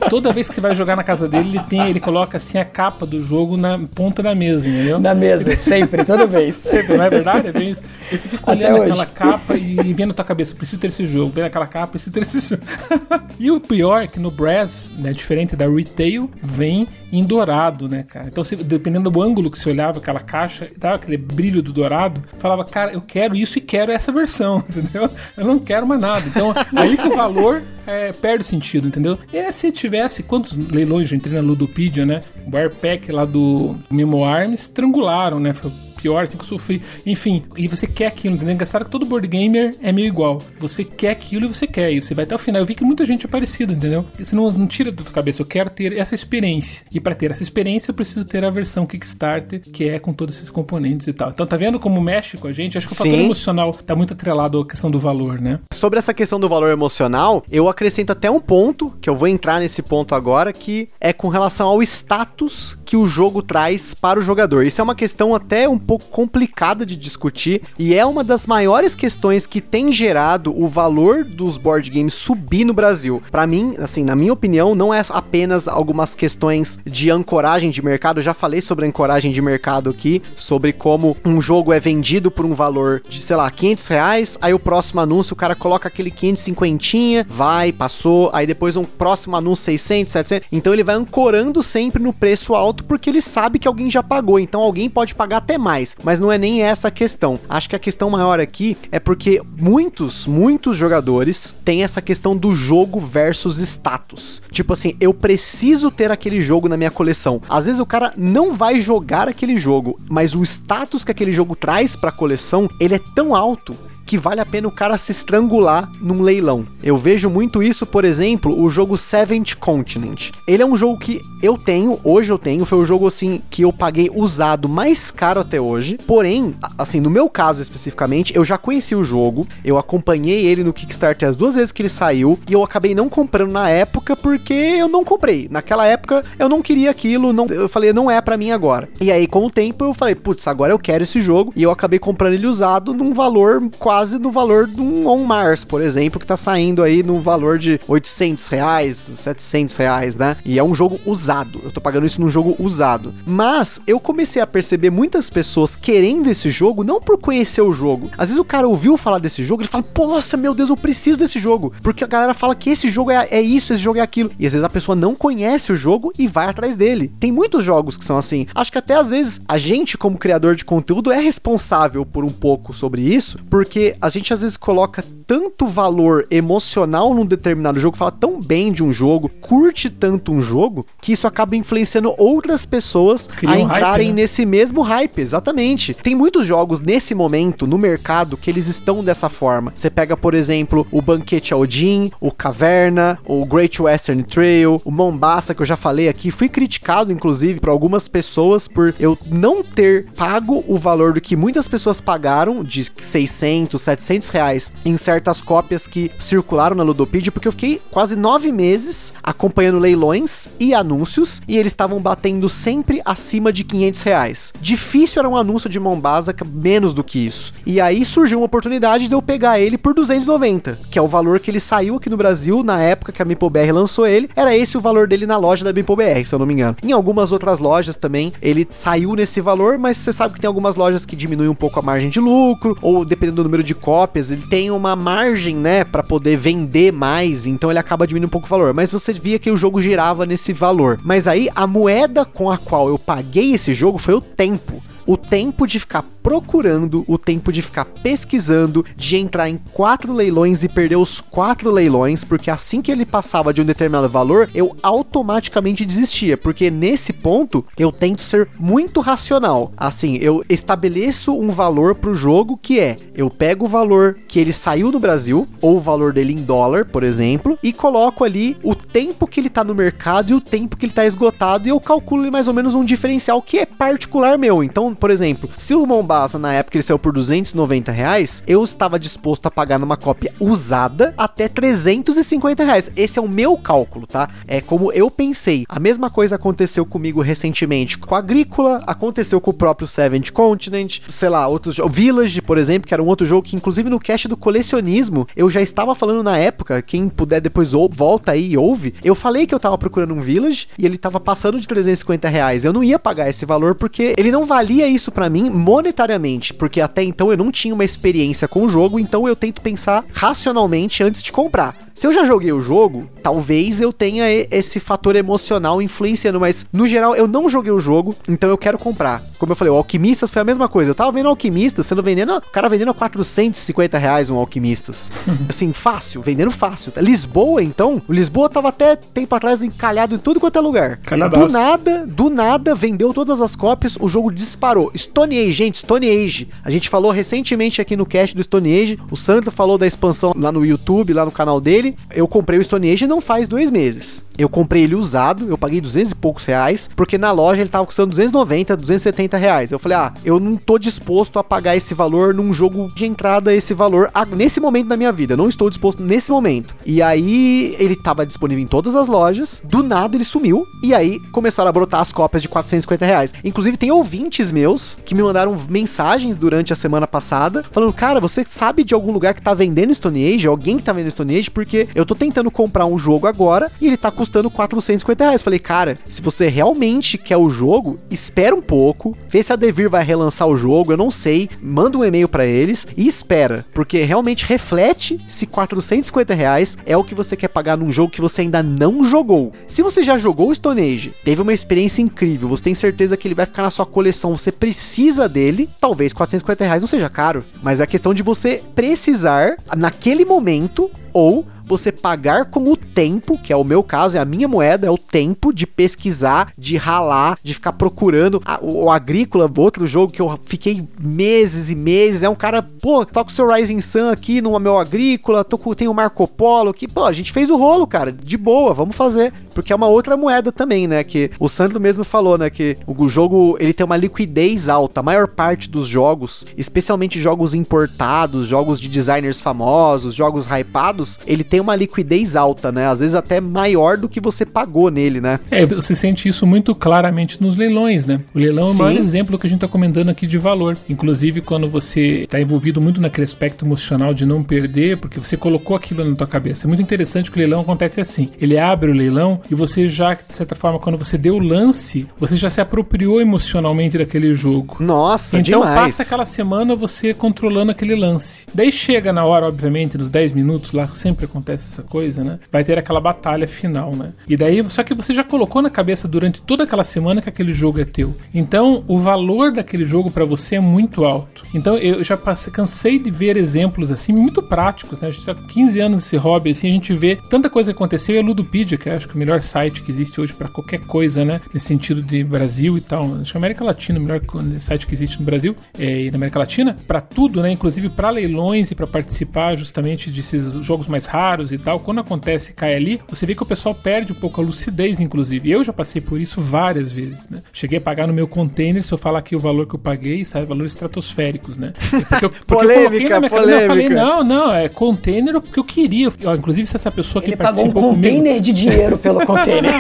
Toda vez que você vai jogar na casa dele, ele tem, ele coloca assim a capa do jogo na ponta da mesa, entendeu? Na mesa, sempre, toda vez. sempre, não é verdade? É bem isso. Ele fica olhando aquela capa e vendo na tua cabeça, preciso ter esse jogo, vendo aquela capa, preciso ter esse jogo. e o pior é que no Brass, né, diferente da Retail, vem em dourado, né, cara? Então, se, dependendo do ângulo que você olhava aquela caixa, dava aquele brilho do dourado, falava, cara, eu quero isso e quero essa versão, entendeu? Eu não quero mais nada. Então, aí que o valor é, perde sentido, entendeu? E se tivesse, quantos leilões já entrei na Ludopedia, né? O Bar Pack lá do Memo Arms estrangularam, né? Foi pior, assim que eu sofri. Enfim, e você quer aquilo, entendeu? Engraçado que todo board gamer é meio igual. Você quer aquilo e você quer, e você vai até o final. Eu vi que muita gente é parecida, entendeu? Você não, não tira da tua cabeça, eu quero ter essa experiência. E para ter essa experiência, eu preciso ter a versão Kickstarter, que é com todos esses componentes e tal. Então tá vendo como mexe com a gente? Acho que o Sim. fator emocional tá muito atrelado à questão do valor, né? Sobre essa questão do valor emocional, eu acrescento até um ponto, que eu vou entrar nesse ponto agora, que é com relação ao status que o jogo traz para o jogador. Isso é uma questão até um pouco complicada de discutir e é uma das maiores questões que tem gerado o valor dos board games subir no Brasil. Para mim, assim, na minha opinião, não é apenas algumas questões de ancoragem de mercado. Eu já falei sobre ancoragem de mercado aqui, sobre como um jogo é vendido por um valor de, sei lá, 500 reais. Aí o próximo anúncio o cara coloca aquele 550, vai, passou. Aí depois um próximo anúncio 600, 700. Então ele vai ancorando sempre no preço alto porque ele sabe que alguém já pagou. Então alguém pode pagar até mais mais. Mas não é nem essa a questão. Acho que a questão maior aqui é porque muitos, muitos jogadores têm essa questão do jogo versus status. Tipo assim, eu preciso ter aquele jogo na minha coleção. Às vezes o cara não vai jogar aquele jogo, mas o status que aquele jogo traz para a coleção, ele é tão alto que vale a pena o cara se estrangular num leilão. Eu vejo muito isso, por exemplo, o jogo Seventh Continent. Ele é um jogo que eu tenho, hoje eu tenho, foi o jogo assim que eu paguei usado mais caro até hoje. Porém, assim, no meu caso especificamente, eu já conheci o jogo, eu acompanhei ele no Kickstarter as duas vezes que ele saiu e eu acabei não comprando na época porque eu não comprei. Naquela época eu não queria aquilo, não, eu falei, não é para mim agora. E aí com o tempo eu falei, putz, agora eu quero esse jogo e eu acabei comprando ele usado num valor quase quase no valor de um On Mars, por exemplo, que tá saindo aí no valor de 800 reais, 700 reais, né? E é um jogo usado. Eu tô pagando isso num jogo usado. Mas eu comecei a perceber muitas pessoas querendo esse jogo não por conhecer o jogo. Às vezes o cara ouviu falar desse jogo e fala, pô, nossa, meu Deus, eu preciso desse jogo. Porque a galera fala que esse jogo é, é isso, esse jogo é aquilo. E às vezes a pessoa não conhece o jogo e vai atrás dele. Tem muitos jogos que são assim. Acho que até às vezes a gente, como criador de conteúdo, é responsável por um pouco sobre isso, porque porque a gente às vezes coloca tanto valor emocional num determinado jogo, fala tão bem de um jogo, curte tanto um jogo, que isso acaba influenciando outras pessoas Cria a um entrarem hype, né? nesse mesmo hype, exatamente. Tem muitos jogos nesse momento no mercado que eles estão dessa forma. Você pega, por exemplo, o Banquete Odin, o Caverna, o Great Western Trail, o Mombasa, que eu já falei aqui. Fui criticado, inclusive, por algumas pessoas por eu não ter pago o valor do que muitas pessoas pagaram, de 600, 700 reais, em certas cópias que circularam na Ludopedia, porque eu fiquei quase nove meses acompanhando leilões e anúncios, e eles estavam batendo sempre acima de 500 reais. Difícil era um anúncio de Mombasa menos do que isso. E aí surgiu uma oportunidade de eu pegar ele por 290, que é o valor que ele saiu aqui no Brasil na época que a MipoBR lançou ele. Era esse o valor dele na loja da MipoBR, se eu não me engano. Em algumas outras lojas também, ele saiu nesse valor, mas você sabe que tem algumas lojas que diminuem um pouco a margem de lucro, ou dependendo do número de cópias, ele tem uma margem, né, para poder vender mais, então ele acaba diminuindo um pouco o valor. Mas você via que o jogo girava nesse valor. Mas aí a moeda com a qual eu paguei esse jogo foi o tempo o tempo de ficar procurando, o tempo de ficar pesquisando, de entrar em quatro leilões e perder os quatro leilões, porque assim que ele passava de um determinado valor, eu automaticamente desistia, porque nesse ponto eu tento ser muito racional. Assim, eu estabeleço um valor pro jogo que é, eu pego o valor que ele saiu do Brasil, ou o valor dele em dólar, por exemplo, e coloco ali o tempo que ele tá no mercado e o tempo que ele tá esgotado, e eu calculo mais ou menos um diferencial que é particular meu. Então, por exemplo, se o Mombasa na época ele saiu por 290 reais, eu estava disposto a pagar numa cópia usada até 350 reais. Esse é o meu cálculo, tá? É como eu pensei. A mesma coisa aconteceu comigo recentemente com a Agrícola, aconteceu com o próprio Seventh Continent, sei lá, outros jogos. Village, por exemplo, que era um outro jogo que, inclusive, no cast do colecionismo, eu já estava falando na época. Quem puder depois ou, volta aí e ouve. Eu falei que eu tava procurando um Village e ele tava passando de 350 reais. Eu não ia pagar esse valor porque ele não valia isso pra mim monetariamente, porque até então eu não tinha uma experiência com o jogo, então eu tento pensar racionalmente antes de comprar. Se eu já joguei o jogo, talvez eu tenha esse fator emocional influenciando, mas no geral eu não joguei o jogo, então eu quero comprar. Como eu falei, o Alquimistas foi a mesma coisa. Eu tava vendo Alquimistas sendo vendendo, o cara vendendo a 450 reais um Alquimistas. assim, fácil, vendendo fácil. Lisboa, então, o Lisboa tava até tempo atrás encalhado em tudo quanto é lugar. Calhadaço. Do nada, do nada, vendeu todas as cópias, o jogo disparou. Stone Age, gente, Stone Age. A gente falou recentemente aqui no cast do Stone Age. O Sandro falou da expansão lá no YouTube, lá no canal dele. Eu comprei o Stone Age não faz dois meses. Eu comprei ele usado, eu paguei 200 e poucos reais, porque na loja ele tava custando 290, 270 reais. Eu falei, ah, eu não tô disposto a pagar esse valor num jogo de entrada, esse valor nesse momento da minha vida. Eu não estou disposto nesse momento. E aí ele tava disponível em todas as lojas, do nada ele sumiu, e aí começaram a brotar as cópias de 450 reais. Inclusive, tem ouvintes meus que me mandaram mensagens durante a semana passada, falando, cara, você sabe de algum lugar que tá vendendo Stone Age? Alguém que tá vendendo Stone Age? Porque eu tô tentando comprar um jogo agora e ele tá custando 450 reais. Falei, cara, se você realmente quer o jogo, espera um pouco, vê se a Devir vai relançar o jogo, eu não sei, manda um e-mail pra eles e espera, porque realmente reflete se 450 reais é o que você quer pagar num jogo que você ainda não jogou. Se você já jogou o Stone Age, teve uma experiência incrível, você tem certeza que ele vai ficar na sua coleção, você precisa dele, talvez 450 reais não seja caro, mas é questão de você precisar naquele momento ou você pagar com o tempo, que é o meu caso, é a minha moeda, é o tempo de pesquisar, de ralar, de ficar procurando. O, o Agrícola, outro jogo que eu fiquei meses e meses, é um cara, pô, tá com seu Rising Sun aqui no meu Agrícola, tô com, tem o Marco Polo, que, pô, a gente fez o rolo, cara, de boa, vamos fazer. Porque é uma outra moeda também, né, que o Sandro mesmo falou, né, que o jogo, ele tem uma liquidez alta, a maior parte dos jogos, especialmente jogos importados, jogos de designers famosos, jogos hypados, ele tem uma liquidez alta, né? Às vezes até maior do que você pagou nele, né? É, você sente isso muito claramente nos leilões, né? O leilão é o Sim. maior exemplo que a gente tá comentando aqui de valor. Inclusive, quando você tá envolvido muito naquele aspecto emocional de não perder, porque você colocou aquilo na tua cabeça. É muito interessante que o leilão acontece assim. Ele abre o leilão e você já, de certa forma, quando você deu o lance, você já se apropriou emocionalmente daquele jogo. Nossa, Então demais. passa aquela semana você controlando aquele lance. Daí chega na hora, obviamente, nos 10 minutos lá, sempre acontece essa coisa, né? Vai ter aquela batalha final, né? E daí, só que você já colocou na cabeça durante toda aquela semana que aquele jogo é teu. Então, o valor daquele jogo para você é muito alto. Então, eu já passei, cansei de ver exemplos assim, muito práticos, né? A gente tá com 15 anos nesse hobby, assim, a gente vê tanta coisa aconteceu. E a Ludopedia, que eu acho que é o melhor site que existe hoje para qualquer coisa, né? Nesse sentido de Brasil e tal. Acho que a América Latina, o melhor site que existe no Brasil é, e na América Latina, para tudo, né? Inclusive para leilões e para participar justamente desses jogos mais raros e tal. Quando acontece cai ali, você vê que o pessoal perde um pouco a lucidez, inclusive. Eu já passei por isso várias vezes, né? Cheguei a pagar no meu container, se eu falar aqui o valor que eu paguei, sai valores estratosféricos, né? Porque eu, porque polêmica, eu polêmica. Não, eu falei, não, não, é container porque eu queria. Ó, inclusive, se essa pessoa que Ele pagou um container comigo... de dinheiro pelo container.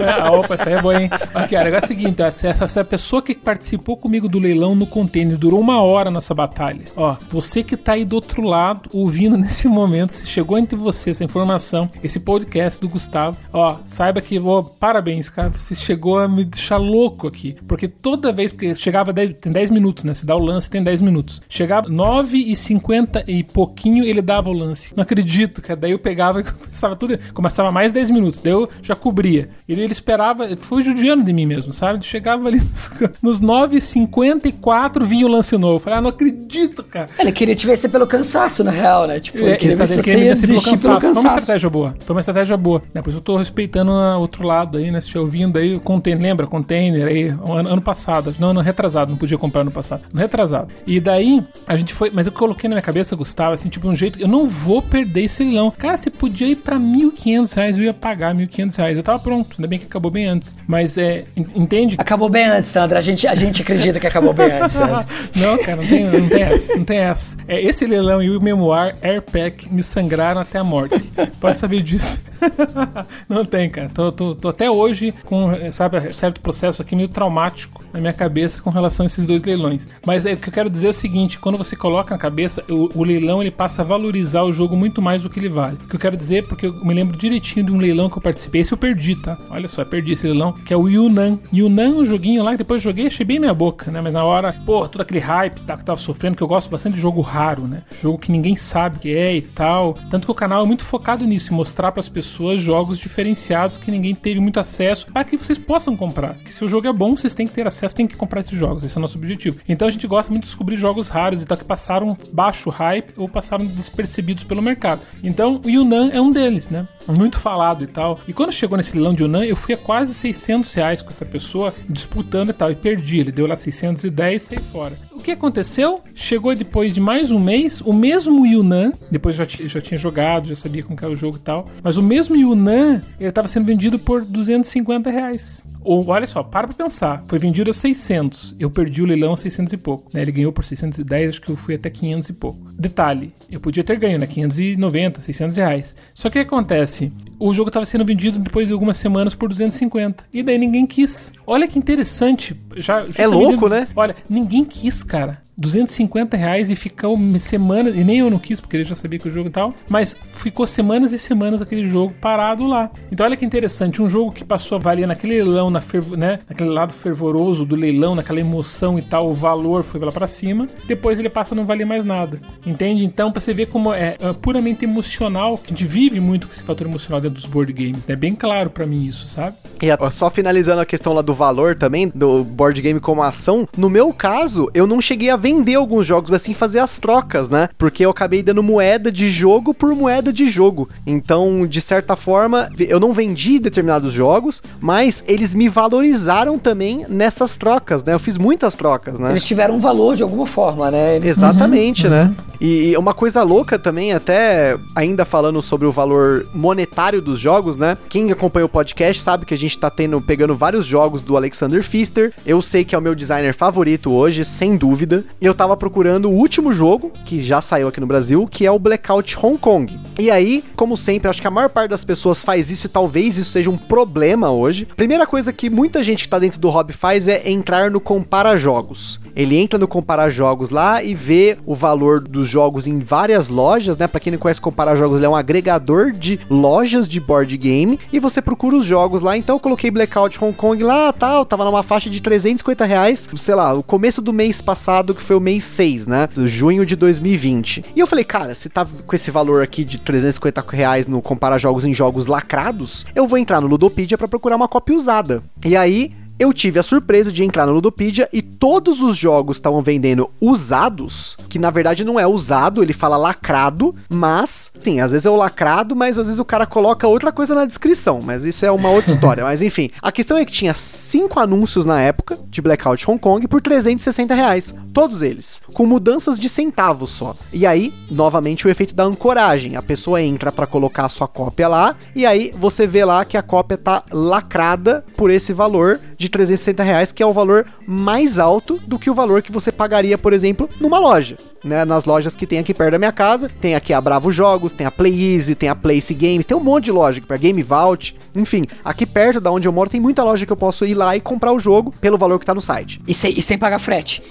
ah, opa, isso aí é bom, hein? Aqui, o negócio é o seguinte, essa, essa pessoa que participou comigo do leilão no container durou uma hora nessa batalha. Ó, você que tá aí do outro lado, ouvindo nesse momento, se chegou entre você essa informação, esse podcast do Gustavo, ó, saiba que, ó, parabéns, cara, você chegou a me deixar louco aqui. Porque toda vez, porque chegava 10, tem 10 minutos, né? Se dá o lance, tem 10 minutos. Chegava 9 e 50 e pouquinho, ele dava o lance. Não acredito, cara. Daí eu pegava e começava tudo, começava mais 10 minutos. Daí eu já cobria. E ele esperava, foi judiando de mim mesmo, sabe? Chegava ali nos, nos 9 e 54 vinha o lance novo. Eu falei, ah, não acredito, cara. Ele queria te vencer pelo cansaço, na real, né? Tipo, ele é, queria ver se você ia desistir pelo cansaço. Foi uma estratégia boa. Foi uma estratégia boa. Depois eu tô respeitando o outro lado aí, né? Se ouvindo aí, o container, lembra? Container aí, ano, ano passado. Não, ano retrasado, não podia comprar no passado. Ano retrasado. E daí, a gente foi. Mas eu coloquei na minha cabeça, Gustavo, assim, tipo, um jeito. Eu não vou perder esse leilão. Cara, você podia ir pra 1.500 reais, eu ia pagar 1.500 reais. Eu tava pronto, ainda bem que acabou bem antes. Mas é. Entende? Acabou bem antes, Sandra. A gente, a gente acredita que acabou bem antes, Sandra. não, cara, não tem, não tem essa. Não tem essa. É, esse leilão e o Memoir Airpack me sangraram até a morte. Pode saber disso. não tem, cara. Tô, tô, tô, até hoje com, sabe, certo processo aqui meio traumático na minha cabeça com relação a esses dois leilões. Mas é, o que eu quero dizer é o seguinte: quando você coloca na cabeça, o, o, leilão ele passa a valorizar o jogo muito mais do que ele vale. O que eu quero dizer, é porque eu me lembro direitinho de um leilão que eu participei. Esse eu perdi, tá? Olha só, perdi esse leilão, que é o Yunnan. Yunnan, um joguinho lá que depois joguei, achei bem minha boca, né? Mas na hora, pô, todo aquele hype tá, que tava sofrendo, que eu gosto bastante de jogo raro, né? Jogo que ninguém sabe que é e tal. Tanto que o canal é muito focado nisso, em mostrar para as pessoas jogos diferenciados que ninguém teve muito acesso, para que vocês possam comprar. Que se o jogo é bom, vocês têm que ter acesso, têm que comprar esses jogos. Esse é o nosso objetivo. Então a gente gosta muito de descobrir jogos raros e tal que passaram baixo hype ou passaram despercebidos pelo mercado. Então o Yunnan é um deles, né? Muito falado e tal. E quando chegou nesse leilão de Yunnan, eu fui a quase 600 reais com essa pessoa disputando e tal. E perdi. Ele deu lá 610 e saí fora. O que aconteceu? Chegou depois de mais um mês, o mesmo Yunnan, depois já, já tinha jogado, já sabia como era o jogo e tal, mas o mesmo Yunnan, ele estava sendo vendido por 250 reais. Ou, olha só, para pra pensar. Foi vendido a 600. Eu perdi o leilão a 600 e pouco. Né? Ele ganhou por 610, acho que eu fui até 500 e pouco. Detalhe, eu podia ter ganho, né? 590, 600 reais. Só que o que acontece? O jogo estava sendo vendido depois de algumas semanas por 250. E daí ninguém quis. Olha que interessante. Já, é louco, né? Olha, ninguém quis, cara. 250 reais e ficou semanas, e nem eu não quis, porque ele já sabia que o jogo e tal, mas ficou semanas e semanas aquele jogo parado lá. Então olha que interessante, um jogo que passou a valer naquele leilão, na fervo, né, naquele lado fervoroso do leilão, naquela emoção e tal, o valor foi lá para cima, depois ele passa a não valer mais nada. Entende? Então, pra você ver como é, é puramente emocional, que a gente vive muito com esse fator emocional dentro dos board games, né? Bem claro para mim isso, sabe? E só finalizando a questão lá do valor também, do board game como ação, no meu caso, eu não cheguei a vender alguns jogos, mas sim fazer as trocas, né? Porque eu acabei dando moeda de jogo por moeda de jogo. Então, de certa forma, eu não vendi determinados jogos, mas eles me valorizaram também nessas trocas, né? Eu fiz muitas trocas, né? Eles tiveram um valor de alguma forma, né? Exatamente, uhum, né? Uhum. E uma coisa louca também, até ainda falando sobre o valor monetário dos jogos, né? Quem acompanha o podcast sabe que a gente tá tendo, pegando vários jogos do Alexander Pfister. Eu sei que é o meu designer favorito hoje, sem dúvida. Eu tava procurando o último jogo, que já saiu aqui no Brasil, que é o Blackout Hong Kong. E aí, como sempre, acho que a maior parte das pessoas faz isso e talvez isso seja um problema hoje. Primeira coisa que muita gente que tá dentro do hobby faz é entrar no compara jogos. Ele entra no compara jogos lá e vê o valor dos jogos em várias lojas, né? Pra quem não conhece comparar jogos, ele é um agregador de lojas de board game e você procura os jogos lá. Então eu coloquei Blackout Hong Kong lá, tal, tava numa faixa de 350 reais, sei lá, o começo do mês passado, que foi o mês 6, né? Junho de 2020. E eu falei, cara, se tá com esse valor aqui de 350 reais no comparar jogos em jogos lacrados, eu vou entrar no Ludopedia para procurar uma cópia usada. E aí eu tive a surpresa de entrar no Ludopedia e todos os jogos estavam vendendo usados, que na verdade não é usado, ele fala lacrado, mas, sim, às vezes é o lacrado, mas às vezes o cara coloca outra coisa na descrição, mas isso é uma outra história. Mas enfim, a questão é que tinha cinco anúncios na época de Blackout Hong Kong por 360 reais, todos eles, com mudanças de centavos só. E aí, novamente, o efeito da ancoragem. A pessoa entra para colocar a sua cópia lá, e aí você vê lá que a cópia tá lacrada por esse valor de 360 reais, que é o valor mais alto do que o valor que você pagaria, por exemplo, numa loja. Né, nas lojas que tem aqui perto da minha casa, tem aqui a Bravo Jogos, tem a Play Easy, tem a Place Games, tem um monte de loja para Game Vault, enfim, aqui perto da onde eu moro tem muita loja que eu posso ir lá e comprar o jogo pelo valor que tá no site. E sem, e sem pagar frete.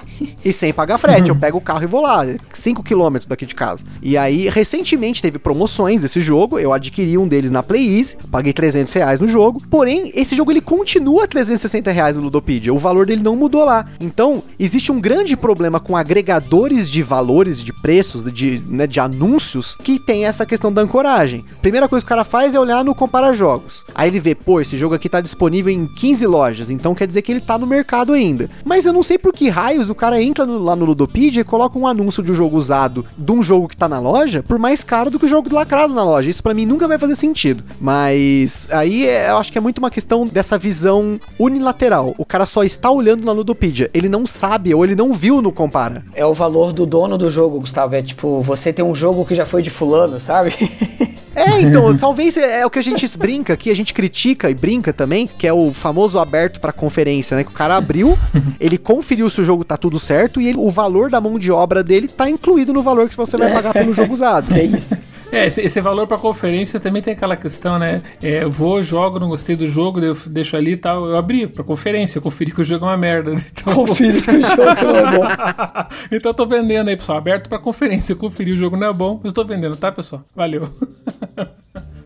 E sem pagar frete, eu pego o carro e vou lá, 5 km daqui de casa. E aí, recentemente teve promoções desse jogo, eu adquiri um deles na Play Easy, paguei 300 reais no jogo, porém, esse jogo ele continua 360 reais no Ludopedia, o valor dele não mudou lá. Então, existe um grande problema com agregadores de valores, de preços, de, né, de anúncios, que tem essa questão da ancoragem. Primeira coisa que o cara faz é olhar no comparar jogos. Aí ele vê, pô, esse jogo aqui tá disponível em 15 lojas, então quer dizer que ele tá no mercado ainda. Mas eu não sei por que raios o cara entra no, lá no Ludopedia e coloca um anúncio de um jogo usado de um jogo que tá na loja por mais caro do que o jogo lacrado na loja. Isso para mim nunca vai fazer sentido. Mas aí é, eu acho que é muito uma questão dessa visão unilateral. O cara só está olhando na Ludopedia, ele não sabe ou ele não viu no Compara. É o valor do dono do jogo, Gustavo. É tipo, você tem um jogo que já foi de fulano, sabe? É, então, talvez é, é o que a gente brinca aqui, a gente critica e brinca também, que é o famoso aberto para conferência, né? Que o cara abriu, ele conferiu se o jogo tá tudo certo e ele, o valor da mão de obra dele tá incluído no valor que você vai pagar pelo jogo usado. É isso. É, esse, esse valor para conferência também tem aquela questão, né? É, eu vou, jogo, não gostei do jogo, eu deixo ali e tal. Eu abri pra conferência, conferi que o jogo é uma merda. Então, Confira que o jogo não é bom. então eu tô vendendo aí, pessoal. Aberto pra conferência. Conferi o jogo não é bom, mas tô vendendo, tá, pessoal? Valeu.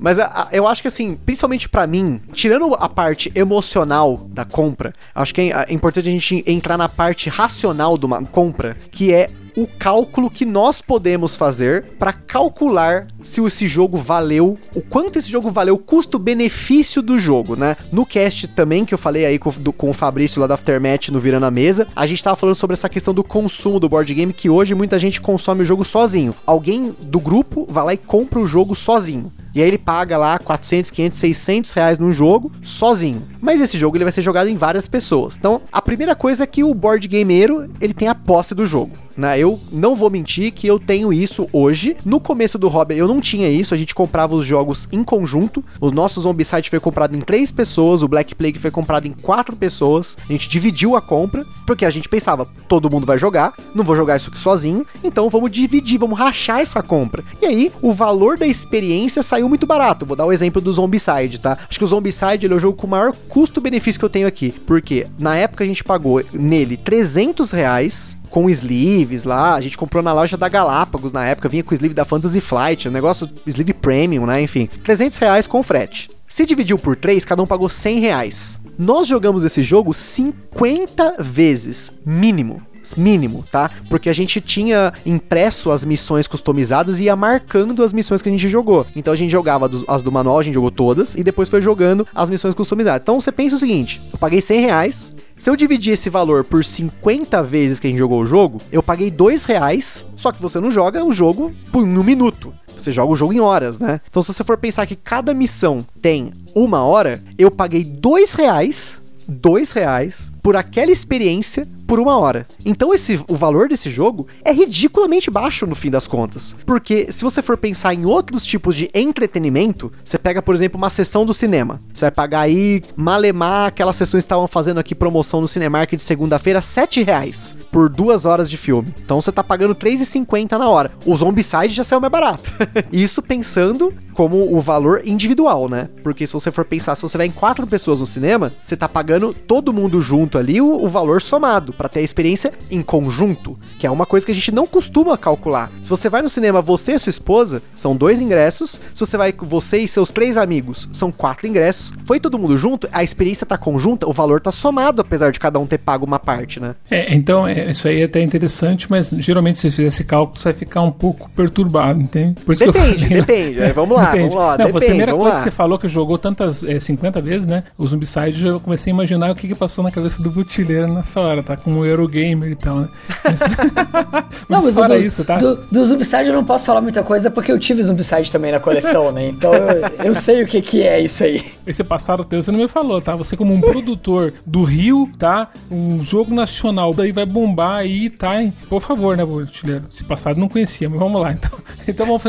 Mas a- a- eu acho que assim, principalmente pra mim, tirando a parte emocional da compra, acho que é, é importante a gente entrar na parte racional de uma compra, que é o cálculo que nós podemos fazer pra calcular se esse jogo valeu, o quanto esse jogo valeu, o custo-benefício do jogo, né? No cast também, que eu falei aí com, do- com o Fabrício lá da Aftermath no Virando a Mesa, a gente tava falando sobre essa questão do consumo do board game, que hoje muita gente consome o jogo sozinho. Alguém do grupo vai lá e compra o jogo sozinho. E aí ele paga lá 400, 500, 600 reais num jogo sozinho. Mas esse jogo ele vai ser jogado em várias pessoas. Então, a primeira coisa é que o board gameiro, ele tem a posse do jogo. Né? Eu não vou mentir que eu tenho isso hoje. No começo do hobby eu não tinha isso, a gente comprava os jogos em conjunto. O nosso Zombicide foi comprado em três pessoas, o Black Plague foi comprado em quatro pessoas. A gente dividiu a compra, porque a gente pensava, todo mundo vai jogar, não vou jogar isso aqui sozinho, então vamos dividir, vamos rachar essa compra. E aí, o valor da experiência saiu muito barato. Vou dar o exemplo do Zombicide, tá? Acho que o Zombicide ele é o jogo com o maior custo-benefício que eu tenho aqui, porque na época a gente pagou nele 300 reais com sleeves lá, a gente comprou na loja da Galápagos na época, vinha com o sleeve da Fantasy Flight, um negócio sleeve premium, né, enfim, 300 reais com frete. Se dividiu por 3, cada um pagou 100 reais. Nós jogamos esse jogo 50 vezes, mínimo. Mínimo, tá? Porque a gente tinha impresso as missões customizadas e ia marcando as missões que a gente jogou. Então a gente jogava as do manual, a gente jogou todas, e depois foi jogando as missões customizadas. Então você pensa o seguinte: eu paguei 100 reais. Se eu dividir esse valor por 50 vezes que a gente jogou o jogo, eu paguei 2 reais. Só que você não joga o jogo por um minuto. Você joga o jogo em horas, né? Então, se você for pensar que cada missão tem uma hora, eu paguei dois reais, dois reais por aquela experiência por uma hora. Então, esse, o valor desse jogo é ridiculamente baixo no fim das contas. Porque se você for pensar em outros tipos de entretenimento, você pega, por exemplo, uma sessão do cinema. Você vai pagar aí, malemar, aquelas sessões que estavam fazendo aqui promoção no Cinemark de segunda-feira, 7 reais por duas horas de filme. Então você tá pagando 3,50 na hora. O Zombicide já saiu mais barato. Isso pensando como o valor individual, né? Porque se você for pensar, se você vai em quatro pessoas no cinema, você tá pagando todo mundo junto ali o, o valor somado, para ter a experiência em conjunto, que é uma coisa que a gente não costuma calcular. Se você vai no cinema, você e sua esposa, são dois ingressos. Se você vai com você e seus três amigos, são quatro ingressos. Foi todo mundo junto, a experiência tá conjunta, o valor tá somado, apesar de cada um ter pago uma parte, né? É, então, é, isso aí é até interessante, mas geralmente se fizer esse cálculo, você vai ficar um pouco perturbado, entende? Por isso depende, que eu falei, depende. Né? Vamos lá, depende. vamos lá. Não, depende, a primeira coisa lá. que você falou que jogou tantas, é, 50 vezes, né? O Zombicide, eu comecei a imaginar o que, que passou na cabeça do Butileiro nessa hora, tá? Com o Eurogamer e tal, né? Mas, não, mas fora do, isso, tá? Do, do Zombicide eu não posso falar muita coisa porque eu tive Zombicide também na coleção, né? Então eu, eu sei o que, que é isso aí. Esse passado teu você não me falou, tá? Você como um produtor do Rio, tá? Um jogo nacional, daí vai bombar aí, tá? Hein? Por favor, né, Butileiro? Esse passado não conhecia, mas vamos lá, então. Então vamos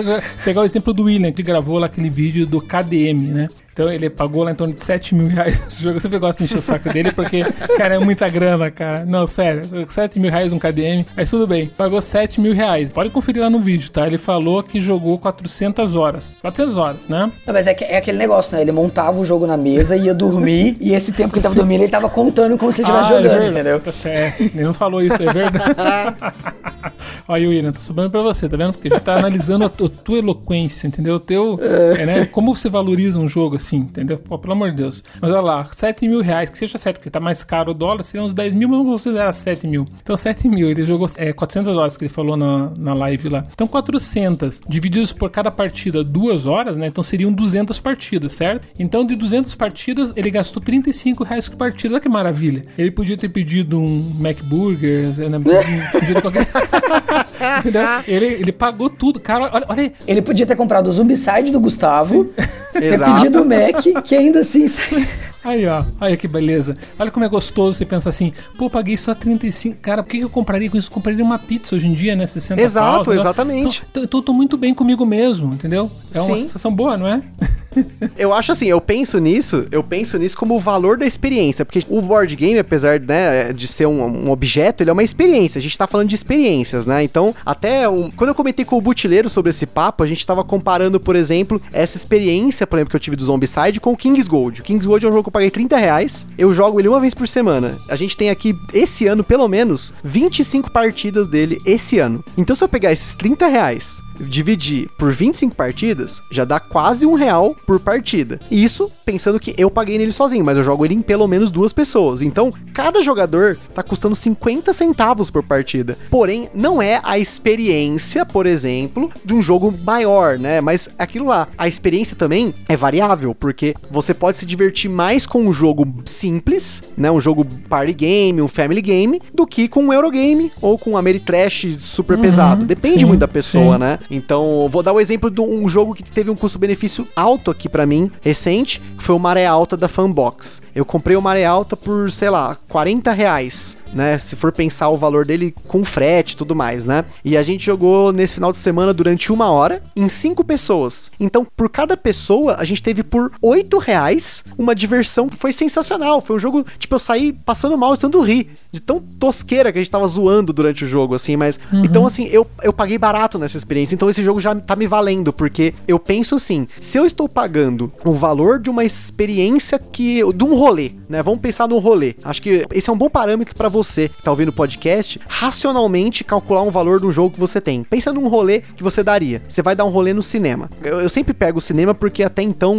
pegar o exemplo do William, que gravou lá aquele vídeo do KDM, né? Então ele pagou lá em torno de 7 mil reais no jogo. Eu sempre gosto de encher o saco dele porque, cara, é muita grana, cara. Não, sério, 7 mil reais um KDM. Mas tudo bem, pagou 7 mil reais. Pode conferir lá no vídeo, tá? Ele falou que jogou 400 horas. 400 horas, né? Não, mas é, que, é aquele negócio, né? Ele montava o jogo na mesa, ia dormir e esse tempo que ele tava dormindo, ele tava contando como se ele estivesse ah, jogando, é entendeu? É, ele não falou isso, é verdade. Olha, William, tá sobrando pra você, tá vendo? Porque a gente tá analisando a, a tua eloquência, entendeu? O teu, é, né? Como você valoriza um jogo assim, entendeu? Pô, pelo amor de Deus. Mas olha lá, 7 mil reais, que seja certo, que tá mais caro o dólar, seriam uns 10 mil, mas vamos considerar 7 mil. Então 7 mil, ele jogou é, 400 horas que ele falou na, na live lá. Então 400 divididos por cada partida, duas horas, né? Então seriam 200 partidas, certo? Então de 200 partidas, ele gastou 35 reais por partida. Olha que maravilha. Ele podia ter pedido um MacBurger, né? pedido qualquer... ele, ele pagou tudo. Cara, olha, olha aí. Ele podia ter comprado o Zumbicide do Gustavo, ter pedido o Mac, que ainda assim. Aí, ó. Olha que beleza. Olha como é gostoso você pensar assim, pô, paguei só 35. Cara, por que eu compraria com isso? Eu compraria uma pizza hoje em dia, né? 60 Exato, pau, exatamente. Então, eu tô muito bem comigo mesmo, entendeu? É uma Sim. sensação boa, não é? eu acho assim, eu penso nisso, eu penso nisso como o valor da experiência, porque o board game, apesar né, de ser um, um, objeto, ele é uma experiência. A gente tá falando de experiências, né? Então, até um, quando eu comentei com o Butileiro sobre esse papo, a gente tava comparando, por exemplo, essa experiência, por exemplo, que eu tive do Zombicide com o King's Gold. O King's Gold é um jogo eu paguei 30 reais, eu jogo ele uma vez por semana. A gente tem aqui, esse ano, pelo menos, 25 partidas dele esse ano. Então, se eu pegar esses 30 reais dividir por 25 partidas, já dá quase um real por partida. Isso pensando que eu paguei nele sozinho, mas eu jogo ele em pelo menos duas pessoas. Então, cada jogador tá custando 50 centavos por partida. Porém, não é a experiência, por exemplo, de um jogo maior, né? Mas aquilo lá, a experiência também é variável, porque você pode se divertir mais com um jogo simples, né? Um jogo party game, um family game, do que com um Eurogame ou com um Ameritrash super uhum, pesado. Depende sim, muito da pessoa, sim. né? Então, vou dar o um exemplo de um jogo que teve um custo-benefício alto aqui para mim, recente, que foi o Maré Alta da Fanbox. Eu comprei o Maré Alta por, sei lá, 40 reais, né? Se for pensar o valor dele com frete e tudo mais, né? E a gente jogou nesse final de semana durante uma hora, em cinco pessoas. Então, por cada pessoa, a gente teve por 8 reais uma diversão que foi sensacional. Foi um jogo, tipo, eu saí passando mal, estando rir, de tão tosqueira que a gente tava zoando durante o jogo, assim, mas. Uhum. Então, assim, eu, eu paguei barato nessa experiência então esse jogo já tá me valendo, porque eu penso assim, se eu estou pagando o valor de uma experiência que de um rolê, né? Vamos pensar no rolê. Acho que esse é um bom parâmetro para você que tá ouvindo o podcast, racionalmente calcular um valor de um jogo que você tem. Pensa num rolê que você daria. Você vai dar um rolê no cinema. Eu, eu sempre pego o cinema porque até então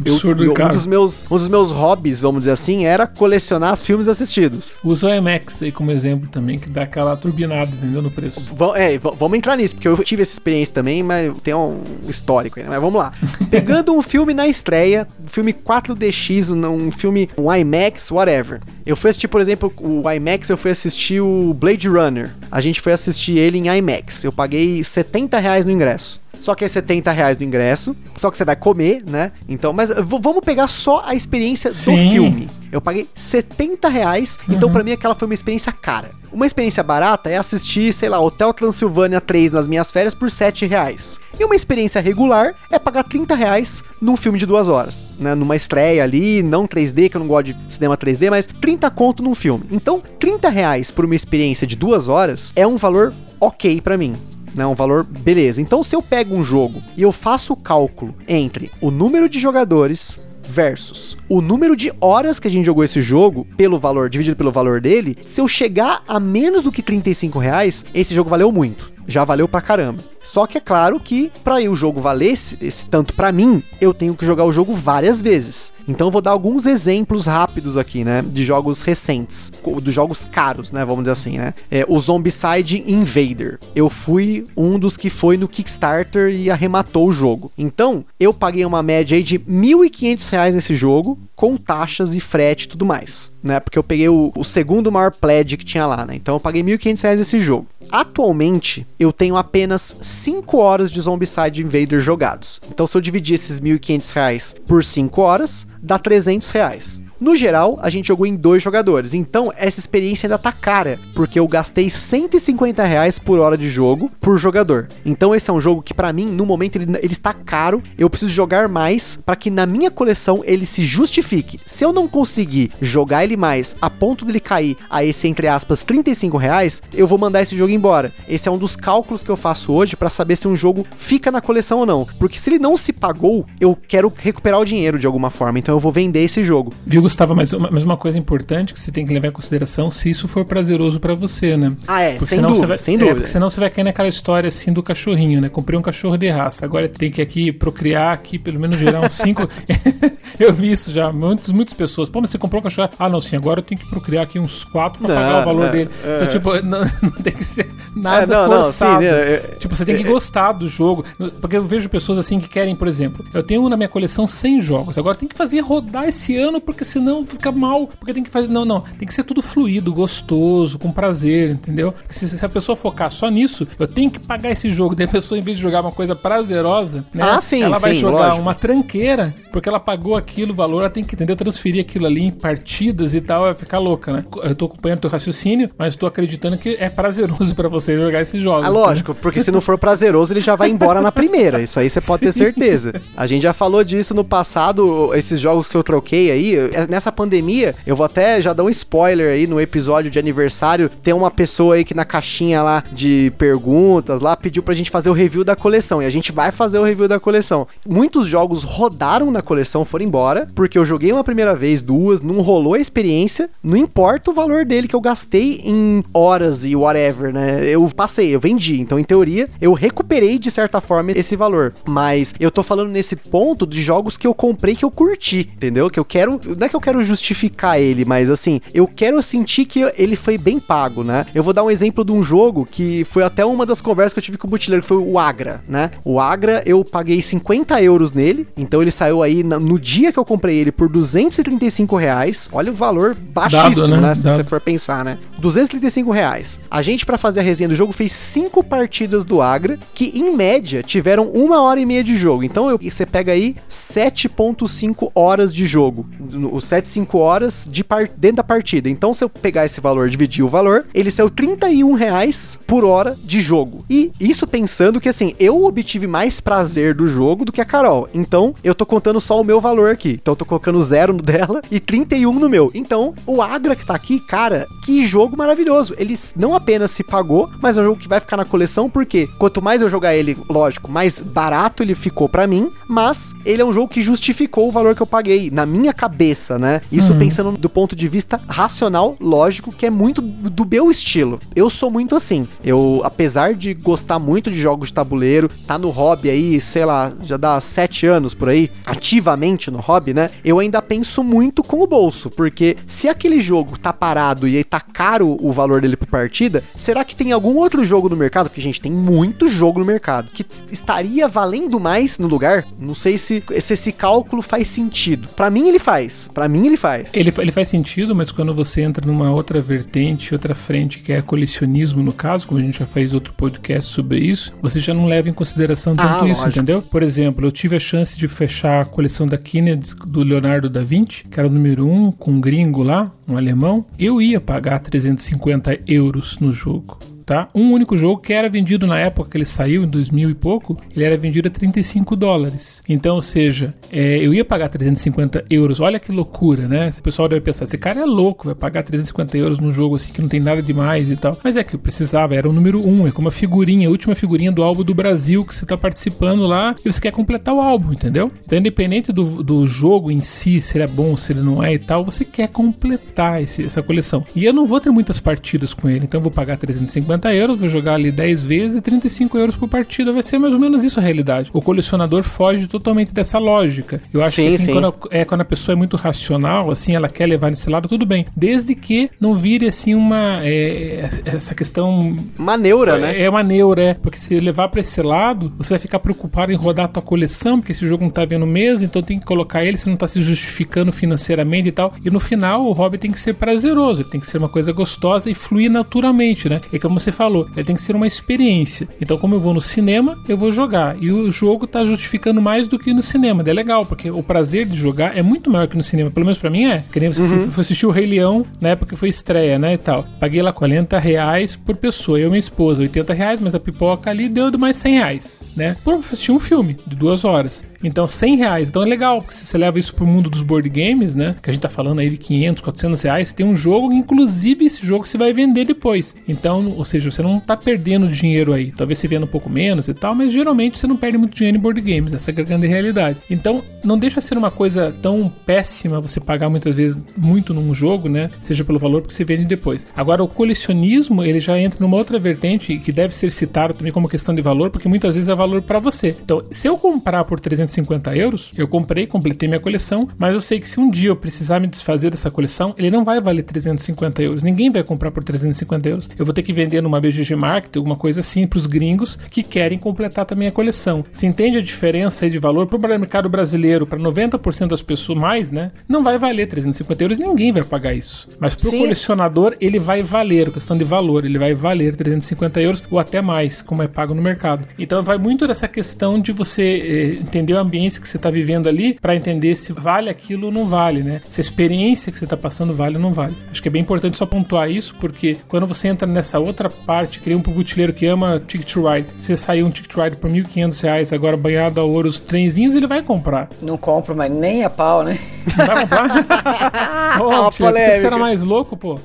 Absurdo, eu, um dos meus um dos meus hobbies, vamos dizer assim, era colecionar os filmes assistidos. Usa o IMAX aí como exemplo também, que dá aquela turbinada, entendeu, no preço. V é, vamos entrar nisso, porque eu tive essa experiência também, mas tem um histórico aí, né? Mas vamos lá. Pegando um filme na estreia, um filme 4DX, um, um filme um IMAX, whatever. Eu fui assistir, por exemplo, o IMAX, eu fui assistir o Blade Runner. A gente foi assistir ele em IMAX. Eu paguei 70 reais no ingresso. Só que é 70 reais do ingresso. Só que você vai comer, né? Então, mas vamos pegar só a experiência Sim. do filme. Eu paguei 70 reais, então uhum. então para mim aquela foi uma experiência cara. Uma experiência barata é assistir, sei lá, Hotel Transilvânia 3 nas minhas férias por 7 reais. E uma experiência regular é pagar 30 reais num filme de duas horas, né? Numa estreia ali, não 3D, que eu não gosto de cinema 3D, mas 30 conto num filme. Então, 30 reais por uma experiência de duas horas é um valor ok para mim né? Um valor beleza. Então, se eu pego um jogo e eu faço o cálculo entre o número de jogadores, versus o número de horas que a gente jogou esse jogo, pelo valor, dividido pelo valor dele, se eu chegar a menos do que 35 reais, esse jogo valeu muito já valeu pra caramba. Só que é claro que para o jogo valer esse, esse tanto para mim, eu tenho que jogar o jogo várias vezes. Então eu vou dar alguns exemplos rápidos aqui, né, de jogos recentes, dos jogos caros, né, vamos dizer assim, né. É, o Zombicide Invader. Eu fui um dos que foi no Kickstarter e arrematou o jogo. Então, eu paguei uma média aí de 1.500 reais nesse jogo, com taxas e frete e tudo mais, né? Porque eu peguei o, o segundo maior pledge que tinha lá, né? Então eu paguei 1.500 reais nesse jogo. Atualmente, eu tenho apenas 5 horas de Zombicide Invader jogados. Então, se eu dividir esses R$ 1.500 por 5 horas, dá 300 reais. No geral, a gente jogou em dois jogadores, então essa experiência ainda tá cara, porque eu gastei 150 reais por hora de jogo por jogador. Então esse é um jogo que para mim, no momento, ele, ele, está caro, eu preciso jogar mais para que na minha coleção ele se justifique. Se eu não conseguir jogar ele mais a ponto dele cair a esse, entre aspas, 35 reais, eu vou mandar esse jogo embora. Esse é um dos cálculos que eu faço hoje para saber se um jogo fica na coleção ou não. Porque se ele não se pagou, eu quero recuperar o dinheiro de alguma forma, então eu vou vender esse jogo. Viu, Gustavo, mas uma, mas uma coisa importante que você tem que levar em consideração se isso for prazeroso para você, né? Ah, é, porque sem dúvida, vai, sem é, dúvida. Porque senão você vai cair naquela história assim do cachorrinho, né? Comprei um cachorro de raça, agora tem que aqui procriar aqui, pelo menos gerar uns cinco. eu vi isso já, muitas, muitas pessoas. Pô, mas você comprou um cachorro? Ah, não, sim, agora eu tenho que procriar aqui uns quatro pra não, pagar o valor não, dele. É, então, tipo, não, não, tem que ser nada é, não, forçado. Não, sim, né, tipo, você tem que é, é. gostar do jogo. Porque eu vejo pessoas assim que querem, por exemplo, eu tenho na minha coleção 100 jogos, agora tem que fazer rodar esse ano, porque senão fica mal, porque tem que fazer. Não, não. Tem que ser tudo fluido, gostoso, com prazer, entendeu? Se, se a pessoa focar só nisso, eu tenho que pagar esse jogo. Daí a pessoa, em vez de jogar uma coisa prazerosa, né? Ah, sim, ela vai sim, jogar lógico. uma tranqueira, porque ela pagou aquilo, o valor, ela tem que entender, transferir aquilo ali em partidas e tal, vai ficar louca, né? Eu tô acompanhando teu raciocínio, mas tô acreditando que é prazeroso para você jogar esses jogos. Ah, lógico, né? porque se não for prazeroso, ele já vai embora na primeira. Isso aí você pode ter certeza. A gente já falou disso no passado, esses jogos que eu troquei aí, nessa pandemia, eu vou até já dar um spoiler aí no episódio de aniversário. Tem uma pessoa aí que na caixinha lá de perguntas lá pediu pra gente fazer o review da coleção. E a gente vai fazer o review da coleção. Muitos jogos rodaram na coleção, foram embora, porque eu joguei uma primeira vez, duas, não rolou a experiência. Não importa o valor dele que eu gastei em horas e whatever, né? Eu passei, eu vendi. Então, em teoria, eu recuperei de certa forma esse valor. Mas eu tô falando nesse ponto de jogos que eu comprei que eu curti, entendeu? Que eu quero. Não é que eu quero justificar ele, mas assim, eu quero sentir que ele foi bem pago, né? Eu vou dar um exemplo de um jogo que foi até uma das conversas que eu tive com o Butileiro, que foi o Agra, né? O Agra, eu paguei 50 euros nele, então ele saiu aí no dia que eu comprei ele por 235 reais. Olha o valor baixíssimo, Dado, né? né? Se Dado. você for pensar, né? 235 reais. A gente, para fazer a resenha do jogo, fez cinco partidas do Agra, que em média tiveram uma hora e meia de jogo. Então eu, você pega aí 7,5 horas de jogo. Os 7, 5 horas de par, dentro da partida. Então, se eu pegar esse valor dividir o valor, ele saiu 31 reais por hora de jogo. E isso pensando que assim, eu obtive mais prazer do jogo do que a Carol. Então, eu tô contando só o meu valor aqui. Então, eu tô colocando zero no dela e 31 no meu. Então, o Agra que tá aqui, cara, que jogo maravilhoso. Ele não apenas se pagou, mas é um jogo que vai ficar na coleção, porque quanto mais eu jogar ele, lógico, mais barato ele ficou para mim, mas ele é um jogo que justificou o valor que eu paguei na minha cabeça, né? Isso uhum. pensando do ponto de vista racional, lógico, que é muito do meu estilo. Eu sou muito assim. Eu, apesar de gostar muito de jogos de tabuleiro, tá no hobby aí, sei lá, já dá sete anos por aí, ativamente no hobby, né? Eu ainda penso muito com o bolso, porque se aquele jogo tá parado e aí tá caro o valor dele por partida, será que tem algum outro jogo no mercado? Porque, gente, tem muito jogo no mercado que estaria valendo mais no lugar? Não sei se, se esse cálculo faz sentido. Para mim, ele faz. Para mim, ele faz. Ele, ele faz sentido, mas quando você entra numa outra vertente, outra frente, que é colecionismo, no caso, como a gente já fez outro podcast sobre isso, você já não leva em consideração tanto ah, isso, lógico. entendeu? Por exemplo, eu tive a chance de fechar a coleção da Kennedy do Leonardo da Vinci, que era o número um, com um gringo lá, um alemão. Eu ia pagar 350 euros no jogo tá? Um único jogo que era vendido na época que ele saiu, em 2000 e pouco, ele era vendido a 35 dólares. Então, ou seja, é, eu ia pagar 350 euros. Olha que loucura, né? O pessoal deve pensar, esse cara é louco, vai pagar 350 euros num jogo assim que não tem nada demais e tal. Mas é que eu precisava, era o número 1, um, é como a figurinha, a última figurinha do álbum do Brasil que você tá participando lá e você quer completar o álbum, entendeu? Então, independente do, do jogo em si, se ele é bom, se ele não é e tal, você quer completar esse, essa coleção. E eu não vou ter muitas partidas com ele, então eu vou pagar 350 euros, vou jogar ali 10 vezes e 35 euros por partida. Vai ser mais ou menos isso a realidade. O colecionador foge totalmente dessa lógica. Eu acho Sim, que assim, sim. quando, a- é, quando a pessoa é muito racional, assim, ela quer levar nesse lado, tudo bem. Desde que não vire assim uma. é, essa questão Uma neura, né? é uma neura, é. Porque se levar pra esse lado, você vai ficar preocupado em rodar a tua coleção, porque esse jogo não tá vendo mesa, então tem que colocar ele, você não tá se justificando financeiramente e tal. E no final, o hobby tem que ser prazeroso, ele tem que ser uma coisa gostosa e fluir naturalmente, né? E como você falou, ele tem que ser uma experiência. Então, como eu vou no cinema, eu vou jogar. E o jogo tá justificando mais do que no cinema. É legal, porque o prazer de jogar é muito maior que no cinema. Pelo menos pra mim é. Que nem você foi, foi assistir o Rei Leão na época que foi estreia, né? E tal. Paguei lá 40 reais por pessoa. Eu e minha esposa, 80 reais, mas a pipoca ali deu de mais 100 reais, né? Por assistir um filme de duas horas. Então, 100 reais. Então é legal, porque se você leva isso pro mundo dos board games, né? Que a gente tá falando aí de 500, 400 reais, tem um jogo, inclusive esse jogo você vai vender depois. Então, ou seja, você não tá perdendo dinheiro aí. Talvez você venda um pouco menos e tal, mas geralmente você não perde muito dinheiro em board games. Essa é a grande realidade. Então, não deixa ser uma coisa tão péssima você pagar muitas vezes muito num jogo, né? Seja pelo valor que você vende depois. Agora, o colecionismo, ele já entra numa outra vertente que deve ser citado também como questão de valor, porque muitas vezes é valor para você. Então, se eu comprar por 350 euros, eu comprei, completei minha coleção, mas eu sei que se um dia eu precisar me desfazer dessa coleção, ele não vai valer 350 euros. Ninguém vai comprar por 350 euros. Eu vou ter que vender numa BGG Market, alguma coisa assim, para os gringos que querem completar também a coleção. Se entende a diferença de valor para o mercado brasileiro, para 90% das pessoas mais, né? Não vai valer 350 euros, ninguém vai pagar isso. Mas para o colecionador, ele vai valer, questão de valor, ele vai valer 350 euros ou até mais, como é pago no mercado. Então vai muito dessa questão de você eh, entender o ambiente que você está vivendo ali para entender se vale aquilo ou não vale, né? Se a experiência que você está passando vale ou não vale. Acho que é bem importante só pontuar isso, porque quando você entra nessa outra parte, nem um butileiro que ama Ticket to Ride, se sair um Ticket to Ride por 1.500 reais, agora banhado a ouro, os trenzinhos, ele vai comprar. Não compro, mas nem a pau, né? Não vai comprar? Ô, Uma tio, você era mais louco, pô.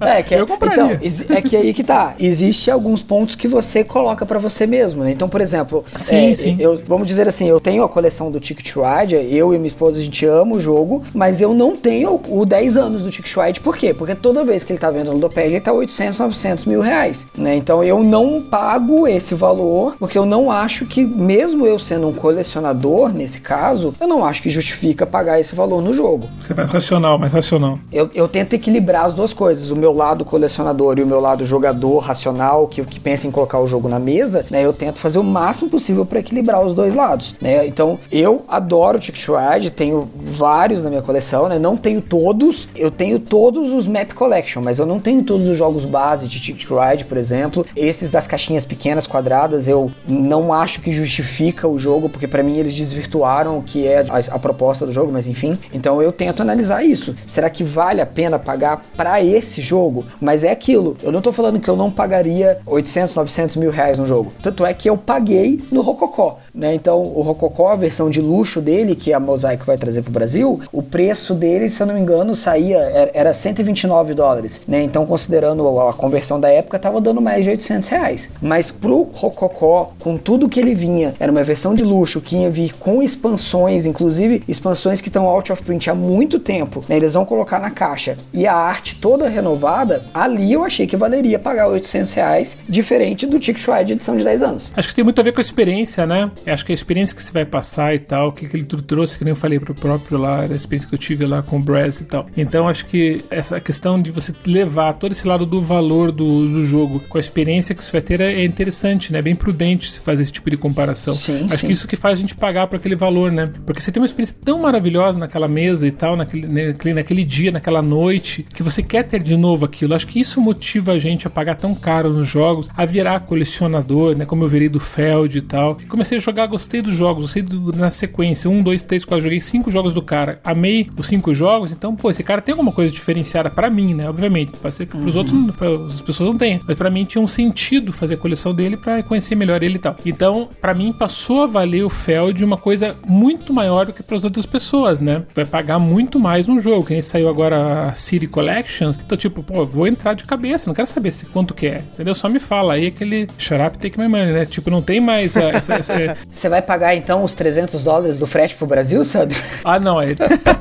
É, que Eu compraria. Então, é que aí que tá. Existe alguns pontos que você coloca pra você mesmo, né? Então, por exemplo, Sim, é, sim. eu vamos dizer assim, eu tenho a coleção do Ticket Ride, eu e minha esposa a gente ama o jogo, mas eu não tenho o 10 anos do Ticket Ride. Por quê? Porque toda vez que ele tá vendo no Ludopad, ele tá 800, 900 mil reais, né? Então, eu não pago esse valor, porque eu não acho que, mesmo eu sendo um colecionador, nesse caso, eu não acho que justifica pagar esse valor no jogo. Você é mais racional, mais racional. Eu, eu tento equilibrar as duas coisas, o meu lado colecionador e o meu lado jogador racional, que, que pensa em colocar o jogo na mesa, né? Eu tento fazer o máximo possível para equilibrar os dois lados, né? Então, eu adoro Ticket Ride, tenho vários na minha coleção, né? Não tenho todos, eu tenho todos os Map Collection, mas eu não tenho todos os jogos base de Ticket Ride, por exemplo. Esses das caixinhas pequenas quadradas, eu não acho que justifica o jogo, porque para mim eles desvirtuaram o que é a, a proposta do jogo, mas enfim. Então eu tento analisar isso. Será que vale a pena pagar para esse jogo? Mas é aquilo. Eu não tô falando que eu não pagaria 800, 900 mil reais no jogo. Tanto é que eu paguei no Rococó. Né? Então, o Rococó, a versão de luxo dele, que a Mosaic vai trazer pro Brasil, o preço dele, se eu não me engano, saía, era- era 129 dólares. Né? Então, considerando a conversão da época, tava dando mais de 800 reais. Mas pro Rococó, com tudo que ele vinha, era uma versão de luxo que ia vir com expansões, inclusive expansões que estão out of print há muito tempo. né? Eles vão colocar na caixa. E a arte toda renovada, ali eu achei que valeria pagar 800 reais, diferente do Ride de edição de 10 anos. Acho que tem muito a ver com a experiência, né? Acho que a experiência que você vai passar e tal, o que, que ele trouxe, que nem eu falei pro próprio lá, a experiência que eu tive lá com o Brez e tal. Então acho que essa questão de você levar todo esse lado do valor do, do jogo com a experiência que você vai ter é interessante, né? É bem prudente se fazer esse tipo de comparação. Sim, acho sim. que isso que faz a gente pagar por aquele valor, né? Porque você tem uma experiência tão maravilhosa naquela mesa e tal, naquele, naquele, naquele dia, naquela noite, que você quer ter de novo aquilo. Acho que isso motiva a gente a pagar tão caro nos jogos, a virar colecionador, né? Como eu virei do Feld e tal. E comecei a jogar, gostei dos jogos sei do, na sequência, um, dois, três, quatro, joguei cinco jogos do cara, amei os cinco jogos, então, pô, esse cara tem alguma coisa diferenciada para mim, né? Obviamente. Pode ser que pros uhum. outros, pra, as pessoas não têm. Mas para mim tinha um sentido fazer a coleção dele para conhecer melhor ele e tal. Então, para mim, passou a valer o Feld uma coisa muito maior do que para as outras pessoas, né? Vai pagar muito mais um jogo, que nem saiu agora a City Collections. Então, tipo, pô, vou entrar de cabeça, não quero saber se quanto que é, entendeu? Só me fala aí aquele shut up, take my money, né? Tipo, não tem mais essa, essa... Você vai pagar então os 300 dólares do frete pro Brasil, Sandro? Ah, não, é.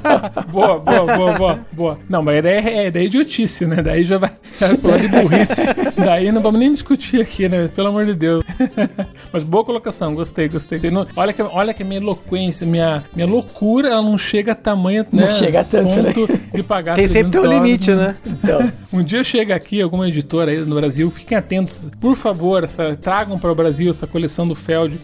boa, boa, boa, boa, boa. Não, mas daí é, é, daí é idiotice, né? Daí já vai. É de burrice. daí não vamos nem discutir aqui, né? Pelo amor de Deus. mas boa colocação, gostei, gostei. Olha que, olha que minha eloquência, minha, minha loucura, ela não chega a tamanho. Né, não chega a tanto, né? De pagar Tem sempre tem um limite, né? Então. Um dia chega aqui alguma editora aí no Brasil, fiquem atentos, por favor, essa, tragam para o Brasil essa coleção do Feld,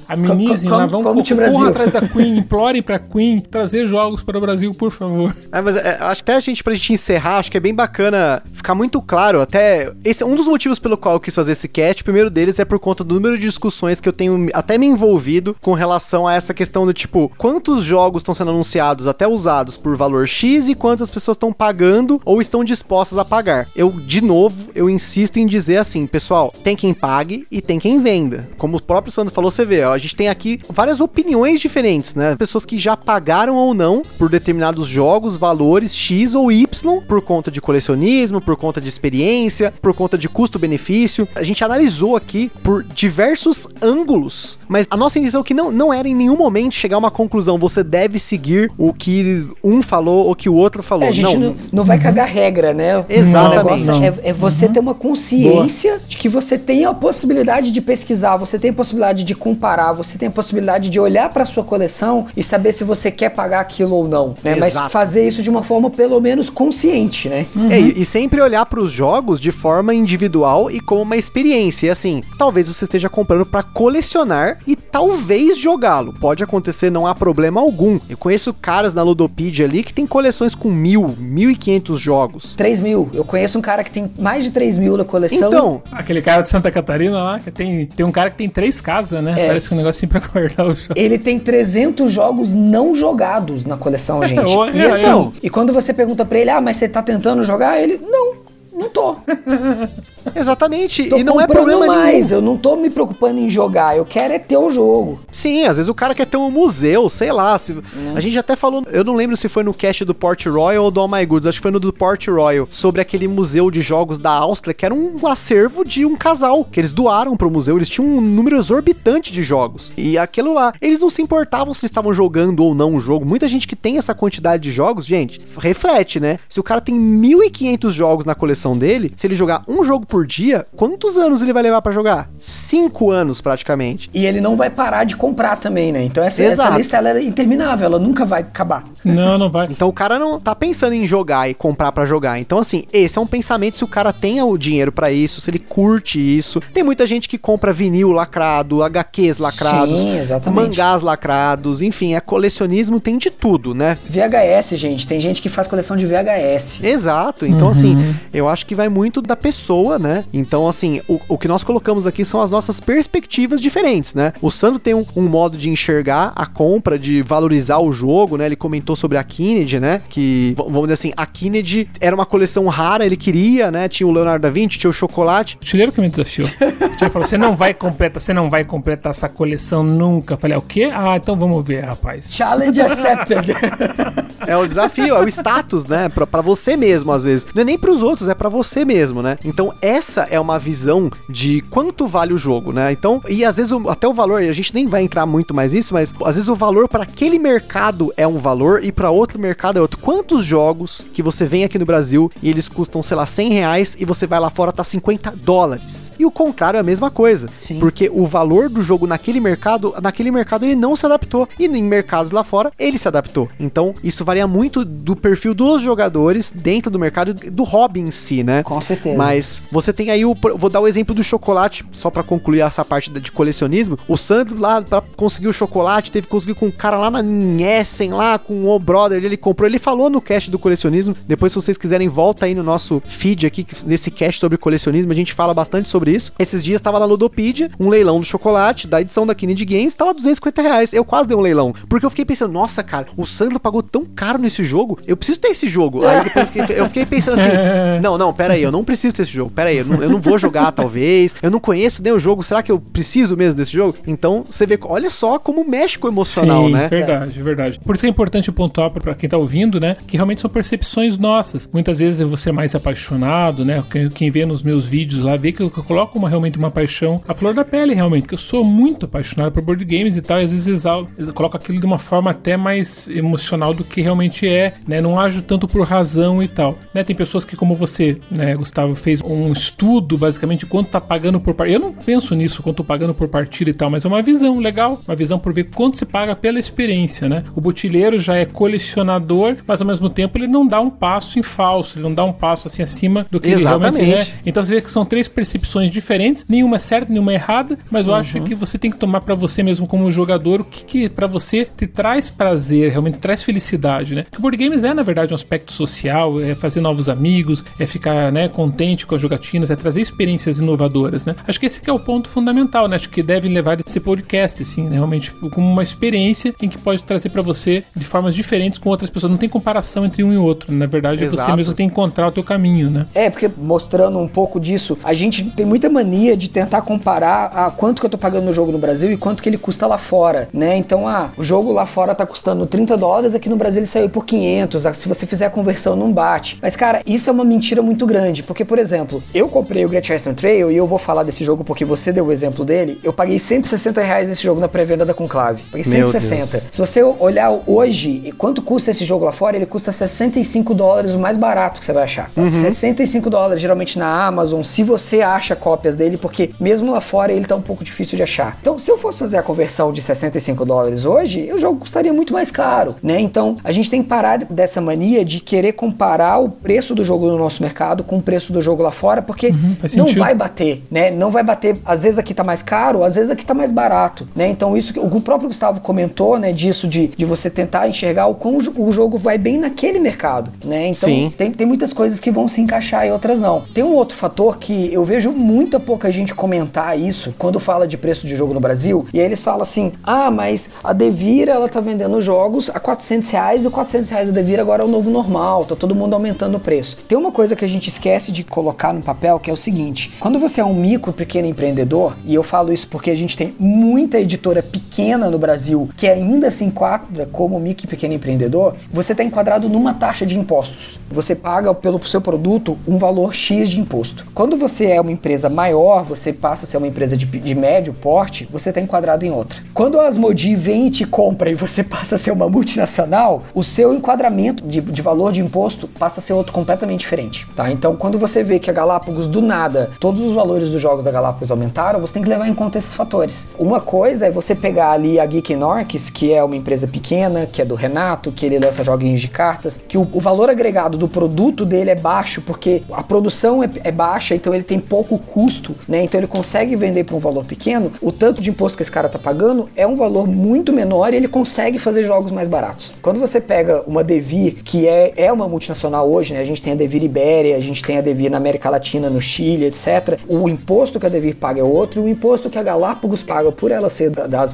amenizem lá, vão corram atrás da Queen, implorem pra Queen trazer jogos para o Brasil, por favor. É, mas é, acho que até a gente, pra gente encerrar, acho que é bem bacana ficar muito claro, até, esse é um dos motivos pelo qual eu quis fazer esse cast, o primeiro deles é por conta do número de discussões que eu tenho até me envolvido com relação a essa questão do tipo, quantos jogos estão sendo anunciados até usados por valor X e quantas pessoas estão pagando ou estão dispostas a pagar. Eu, de novo, eu insisto em dizer assim, pessoal, tem quem pague e tem quem venda. Como o próprio Sandro falou, você vê, ó, a gente tem aqui várias opiniões diferentes, né? Pessoas que já pagaram ou não por determinados jogos, valores X ou Y, por conta de colecionismo, por conta de experiência, por conta de custo-benefício. A gente analisou aqui por diversos ângulos, mas a nossa intenção é que não, não era em nenhum momento chegar a uma conclusão, você deve seguir o que um falou ou que o outro falou. É, a gente não, não, não vai uhum. cagar regra, né? Exatamente. O é, é você uhum. ter uma consciência Boa. de que você tem a possibilidade de pesquisar, você tem a possibilidade de comparar, você tem a possibilidade de olhar para sua coleção e saber se você quer pagar aquilo ou não, né? Mas fazer isso de uma forma pelo menos consciente, né? Uhum. É, e, sempre olhar para os jogos de forma individual e como uma experiência. E assim, talvez você esteja comprando para colecionar e talvez jogá-lo. Pode acontecer, não há problema algum. Eu conheço caras na Ludopedia ali que tem coleções com mil, mil e quinhentos jogos. Três mil. Eu conheço um cara que tem mais de três mil na coleção. Então, aquele cara de Santa Catarina lá, que tem, tem um cara que tem três casas, né? É. Parece que um negocinho pra guardar o jogo. Ele tem 300 jogos não jogados na coleção, gente. e assim, e quando você pergunta pra ele, ah, mas você tá tentando jogar? Ele, não, não tô. Exatamente. Tô e não é problema mais. Nenhum. Eu não tô me preocupando em jogar. Eu quero é ter o jogo. Sim, às vezes o cara quer ter um museu, sei lá. Se... Hum. A gente até falou. Eu não lembro se foi no cast do Port Royal ou do All My Goods. Acho que foi no do Port Royal. Sobre aquele museu de jogos da Áustria, que era um acervo de um casal. Que eles doaram pro museu. Eles tinham um número exorbitante de jogos. E aquilo lá. Eles não se importavam se estavam jogando ou não o jogo. Muita gente que tem essa quantidade de jogos, gente, reflete, né? Se o cara tem 1.500 jogos na coleção dele, se ele jogar um jogo por dia, quantos anos ele vai levar para jogar? Cinco anos praticamente. E ele não vai parar de comprar também, né? Então essa, essa lista ela é interminável, ela nunca vai acabar. Não, não vai. Então o cara não tá pensando em jogar e comprar para jogar. Então assim, esse é um pensamento se o cara tem o dinheiro para isso, se ele curte isso. Tem muita gente que compra vinil lacrado, HQs lacrados, Sim, mangás lacrados, enfim, é colecionismo, tem de tudo, né? VHS, gente, tem gente que faz coleção de VHS. Exato. Então assim, uhum. assim, eu acho que vai muito da pessoa, né? Então, assim, o, o que nós colocamos aqui são as nossas perspectivas diferentes, né? O Sandro tem um, um, modo de enxergar a compra, de valorizar o jogo, né? Ele comentou sobre a Kennedy, né? Que, vamos dizer assim, a Kennedy era uma coleção rara, ele queria, né? Tinha o Leonardo da Vinci, tinha o chocolate. Te lembro que me desafiou. Ele falou, você não vai completar, você não vai completar essa coleção nunca. Eu falei, é o quê? Ah, então vamos ver, rapaz. Challenge accepted. é o desafio, é o status, né? Pra, pra você mesmo, às vezes. Não é nem pros outros, é para você mesmo, né? Então, essa é uma visão de quanto vale o jogo, né? Então, e às vezes o, até o valor, a gente nem vai entrar muito mais nisso, mas às vezes o valor para aquele mercado é um valor e para outro mercado é outro. Quantos jogos que você vem aqui no Brasil e eles custam, sei lá, 100 reais e você vai lá fora tá 50 dólares? E o contrário é a mesma coisa. Sim. Porque o valor do jogo naquele mercado, naquele mercado ele não se adaptou. E em mercados lá fora, ele se adaptou. Então, isso varia muito do perfil dos jogadores dentro do mercado do hobby em si, né? Com certeza. Mas você tem aí o. Vou dar o exemplo do chocolate, só para concluir essa parte de colecionismo. O Sandro lá, pra conseguir o chocolate, teve que conseguir com um cara lá na Essen, lá com o brother, ele comprou. Ele falou no cast do colecionismo. Depois, se vocês quiserem, volta aí no nosso feed aqui, nesse cast sobre colecionismo. A gente fala bastante sobre isso. Esses dias tava na Ludopedia, um leilão do chocolate, da edição da Kennedy Games, tava 250 reais. Eu quase dei um leilão. Porque eu fiquei pensando, nossa, cara, o Sandro pagou tão caro nesse jogo, eu preciso ter esse jogo. Aí depois eu fiquei, eu fiquei pensando assim, não, não, pera aí, eu não preciso ter esse jogo. Pera aí, eu não, eu não vou jogar, talvez. Eu não conheço nem o jogo. Será que eu preciso mesmo desse jogo? Então, você vê, olha só como mexe com o emocional, Sim, né? verdade, verdade. Por isso que é importante pontuar para quem tá ouvindo, né? Que realmente são percepções nossas. Muitas vezes eu vou ser mais apaixonado, né? Quem, quem vê nos meus vídeos lá, vê que eu, que eu coloco uma, realmente uma paixão, a flor da pele, realmente, que eu sou muito apaixonado por board games e tal, e às vezes exalo, coloco aquilo de uma forma até mais emocional do que realmente é, né? Não ajo tanto por razão e tal. Né? Tem pessoas que, como você, né, Gustavo, fez um estudo, basicamente, quanto tá pagando por partida. Eu não penso nisso, quanto tô pagando por partida e tal, mas é uma visão legal, uma visão por ver quanto se paga pela experiência, né? O botilheiro já é colecionador, mas ao mesmo tempo ele não dá um passo em falso, ele não dá um passo assim acima do que Exatamente. ele realmente é. Então você vê que são três percepções diferentes, nenhuma é certa, nenhuma é errada, mas eu uhum. acho que você tem que tomar para você mesmo como jogador o que, que para você te traz prazer, realmente traz felicidade, né? Porque o board games é na verdade um aspecto social, é fazer novos amigos, é ficar, né, contente com as é trazer experiências inovadoras, né? Acho que esse que é o ponto fundamental, né? Acho que devem levar esse podcast assim, né? realmente como uma experiência em que pode trazer para você de formas diferentes com outras pessoas. Não tem comparação entre um e outro. Na verdade, é você mesmo tem que encontrar o teu caminho, né? É, porque mostrando um pouco disso, a gente tem muita mania de tentar comparar a quanto que eu tô pagando no jogo no Brasil e quanto que ele custa lá fora, né? Então, ah, o jogo lá fora tá custando 30 dólares, aqui no Brasil ele saiu por 500. Ah, se você fizer a conversão, não bate. Mas, cara, isso é uma mentira muito grande, porque, por exemplo, eu comprei o Great Western Trail e eu vou falar desse jogo porque você deu o exemplo dele. Eu paguei 160 reais nesse jogo na pré-venda da Conclave. Paguei Meu 160. Deus. Se você olhar hoje, quanto custa esse jogo lá fora, ele custa 65 dólares, o mais barato que você vai achar. Uhum. 65 dólares, geralmente na Amazon, se você acha cópias dele, porque mesmo lá fora ele tá um pouco difícil de achar. Então, se eu fosse fazer a conversão de 65 dólares hoje, o jogo custaria muito mais caro, né? Então, a gente tem que parar dessa mania de querer comparar o preço do jogo no nosso mercado com o preço do jogo lá fora, porque uhum, não vai bater, né? Não vai bater, às vezes aqui tá mais caro, às vezes aqui tá mais barato, né? Então, isso que o próprio Gustavo comentou, né, disso de, de você tentar enxergar o quão o jogo vai bem naquele mercado, né? Então, tem, tem muitas coisas que vão se encaixar e outras não. Tem um outro fator que eu vejo muita pouca gente comentar isso quando fala de preço de jogo no Brasil, e aí eles falam assim: ah, mas a Devir ela tá vendendo jogos a 400 reais e 400 reais da Devir agora é o novo normal, tá todo mundo aumentando o preço. Tem uma coisa que a gente esquece de colocar no papel que é o seguinte: quando você é um micro pequeno empreendedor, e eu falo isso porque a gente tem muita editora pequena no Brasil que ainda se enquadra como micro e pequeno empreendedor, você está enquadrado numa taxa de impostos. Você paga pelo seu produto um valor X de imposto. Quando você é uma empresa maior, você passa a ser uma empresa de, de médio porte, você está enquadrado em outra. Quando a Asmodi vem e te compra e você passa a ser uma multinacional, o seu enquadramento de, de valor de imposto passa a ser outro completamente diferente. Tá? Então, quando você vê que a Galápagos, do nada, todos os valores dos jogos da Galápagos aumentaram, você tem que levar em conta esses fatores. Uma coisa é você pegar ali a Geek Norks, que é uma empresa pequena, que é do Renato, que ele lança joguinhos de cartas, que o, o valor agregado do produto dele é baixo porque a produção é, é, baixa, então ele tem pouco custo, né? Então ele consegue vender por um valor pequeno. O tanto de imposto que esse cara tá pagando é um valor muito menor e ele consegue fazer jogos mais baratos. Quando você pega uma Devir, que é, é uma multinacional hoje, né? A gente tem a Devir Ibéria, a gente tem a Devir na América Latina, no Chile, etc. O imposto que a Devir paga é outro, e o imposto que a Galápagos paga por ela ser da, da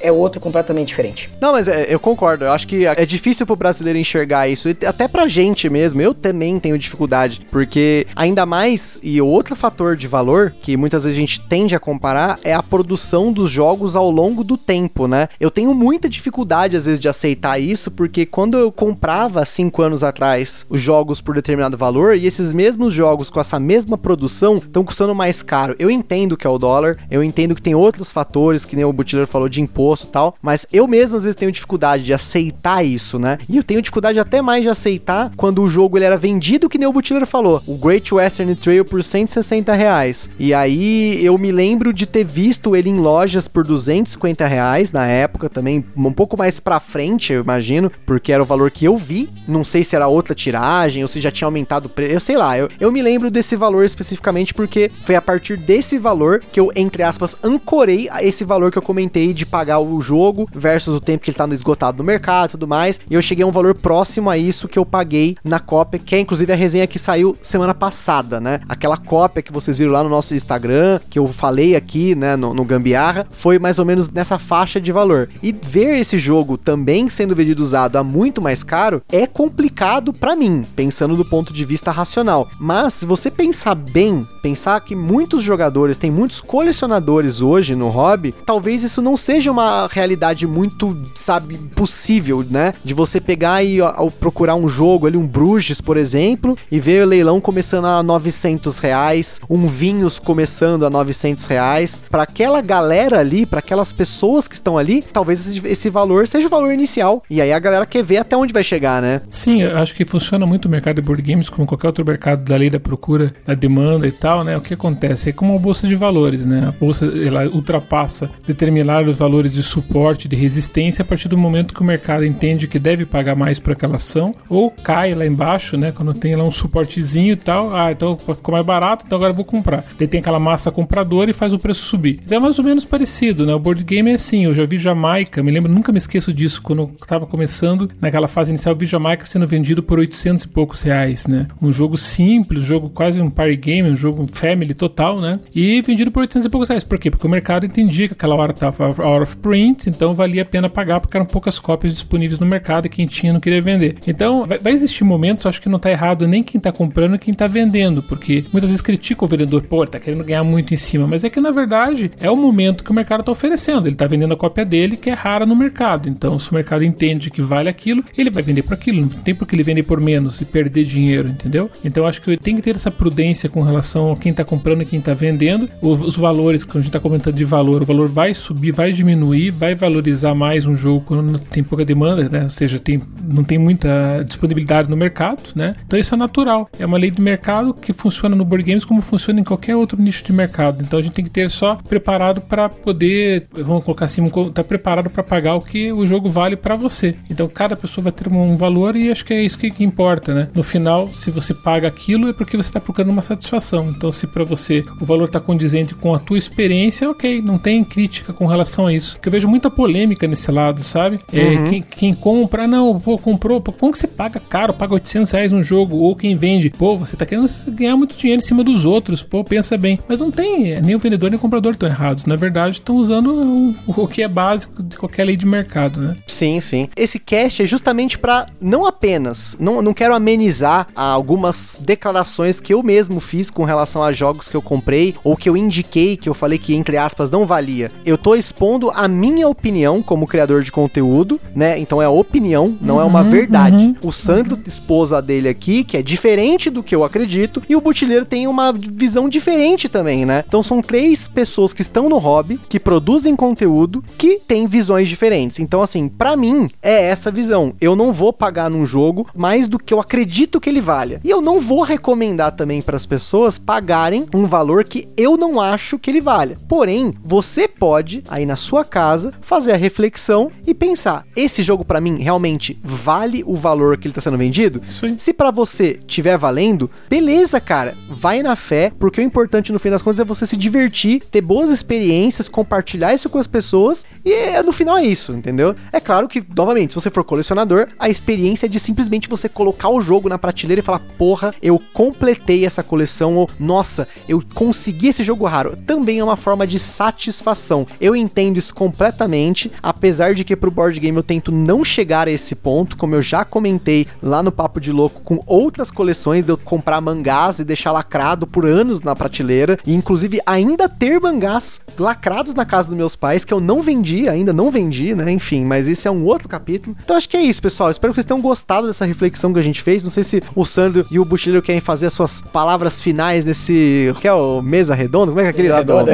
é outro completamente diferente. Não, mas é, eu concordo. Eu acho que é difícil pro brasileiro enxergar isso, até pra gente mesmo. Eu também tenho dificuldade, porque ainda mais, e outro fator de valor que muitas vezes a gente tende a comparar é a produção dos jogos ao longo do tempo, né? Eu tenho muita dificuldade às vezes de aceitar isso, porque quando eu comprava cinco anos atrás os jogos por determinado valor e esses mesmos jogos com essa mesma produção estão custando mais caro. Eu entendo que é o dólar, eu entendo que tem outros fatores, que nem o Butileiro falou de imposto e tal, mas eu mesmo às vezes tenho dificuldade de aceitar isso, né? E eu tenho dificuldade até mais de aceitar quando o jogo ele era vendido, que nem o Butileiro falou, o Great Western Trail por 160 reais. E aí eu me lembro de ter visto ele em lojas por 250 reais na época também, um pouco mais pra frente, eu imagino, porque era o valor que eu vi. Não sei se era outra tiragem ou se já tinha aumentado o preço. Eu sei lá, eu, eu me lembro desse valor especificamente porque foi a partir desse valor que eu, entre aspas, ancorei esse valor que eu comentei de pagar o jogo versus o tempo que ele tá no esgotado no mercado e tudo mais. E eu cheguei a um valor próximo a isso que eu paguei na cópia, que é inclusive a resenha que saiu semana passada, né? Aquela cópia que vocês viram lá no nosso Instagram, que eu falei aqui, né, no, no Gambiarra, foi mais ou menos nessa faixa de valor. E ver esse jogo também sendo vendido usado a muito mais caro é complicado para mim, pensando do ponto de vista racional. Mas se você pensar bem, pensar que muitos jogadores, tem muitos colecionadores hoje no hobby, talvez isso não seja uma realidade muito, sabe, possível, né? De você pegar e ao procurar um jogo ali, um Bruges, por exemplo, e ver o leilão começando a 900 reais, um Vinhos começando a 900 reais. Para aquela galera ali, para aquelas pessoas que estão ali, talvez esse, esse valor seja o valor inicial. E aí a galera quer ver até onde vai chegar, né? Sim, eu acho que funciona muito o mercado de board games como qualquer outro mercado da lei da procura, da demanda e tal, né? O que acontece é como uma bolsa de valores, né? A bolsa ela ultrapassa determinados valores de suporte, de resistência a partir do momento que o mercado entende que deve pagar mais por aquela ação ou cai lá embaixo, né? Quando tem lá um suportezinho e tal, ah, então ficou mais barato, então agora eu vou comprar. Daí tem aquela massa compradora e faz o preço subir. Então é mais ou menos parecido, né? O board game é assim, eu já vi Jamaica, me lembro, nunca me esqueço disso, quando eu tava começando, naquela fase inicial, eu vi Jamaica sendo vendido por 800 e poucos reais, né? Um jogo simples, um jogo quase um party game, um jogo family total, né? E vendido por 800 e poucos reais. Por quê? Porque o mercado entendia que aquela hora tava out of print, então valia a pena pagar porque eram poucas cópias disponíveis no mercado e quem tinha não queria vender. Então, vai, vai existir momentos, acho que não tá errado nem quem tá comprando e quem tá vendendo, porque muitas vezes critica o vendedor, pô, tá querendo ganhar muito em cima, mas é que na verdade é o momento que o mercado tá oferecendo. Ele tá vendendo a cópia dele que é rara no mercado. Então, se o mercado entende que vale aquilo, ele vai vender por aquilo. Não tem por que ele vender por menos e perder dinheiro, entendeu? Então, acho que tem que ter essa prudência com relação a quem tá comprando e quem tá vendendo. Os valores que a gente tá comentando de valor, o valor vai subir, vai diminuir, vai valorizar mais um jogo quando tem pouca demanda, né? Ou seja, tem, não tem muita disponibilidade no mercado, né? Então isso é natural. É uma lei do mercado que funciona no board games como funciona em qualquer outro nicho de mercado. Então a gente tem que ter só preparado para poder, vamos colocar assim, tá preparado para pagar o que o jogo vale para você. Então cada pessoa vai ter um valor e acho que é isso que, que importa, né? No final, se você paga aquilo é porque você está procurando uma satisfação. Então se para você o valor está condizente com a tua experiência, ok, não tem crítica com relação a isso. Que eu vejo muita polêmica nesse lado, sabe? É, uhum. quem, quem, compra, não, pô, comprou, pô, como que você paga caro, paga 800 reais um jogo? Ou quem vende, pô, você tá querendo ganhar muito dinheiro em cima dos outros, pô, pensa bem. Mas não tem, nem o vendedor nem o comprador estão errados. Na verdade, estão usando o, o que é básico de qualquer lei de mercado, né? Sim, sim. Esse cast é justamente para não apenas, não, não quero amenizar algumas declarações que eu mesmo fiz com relação a jogos que eu comprei ou que eu indiquei, que eu falei que entre aspas não valia. Eu tô expondo a minha opinião como criador de conteúdo, né? Então é opinião, não uhum, é uma uhum, verdade. Uhum, o Sandro uhum. expôs a dele aqui, que é diferente do que eu acredito, e o Butileiro tem uma visão diferente também, né? Então são três pessoas que estão no hobby, que produzem conteúdo, que têm visões diferentes. Então, assim, para mim é essa visão. Eu não vou pagar num jogo mais do que eu acredito que ele valha. E eu não vou recomendar também para as pessoas pagarem um valor que eu não acho que ele valha. Porém, você pode aí na sua casa fazer a reflexão e pensar: esse jogo para mim realmente vale o valor que ele tá sendo vendido? Sim. Se para você tiver valendo, beleza, cara, vai na fé, porque o importante no fim das contas é você se divertir, ter boas experiências, compartilhar isso com as pessoas e é, no final é isso, entendeu? É claro que, novamente, se você for colecionador, a experiência é de simplesmente você colocar o jogo na prateleira e falar: porra, eu completei essa coleção, ou nossa, eu consegui esse jogo raro. Também é uma forma de satisfação. Eu entendo isso completamente, apesar de que pro board game eu tento não chegar a esse ponto, como eu já comentei lá no Papo de Louco com outras coleções de eu comprar mangás e deixar lacrado por anos na prateleira, e inclusive ainda ter mangás lacrados na casa dos meus pais que eu não vendi, ainda não vendi, né? Enfim, mas isso é um outro capítulo. Então acho que é isso, pessoal. Espero que vocês tenham gostado dessa reflexão que a gente fez. Não sei se o Sandro e o Buchileiro querem fazer as suas palavras finais nesse. que é o Mesa Redonda? Como é que é aquele mesa lá redonda.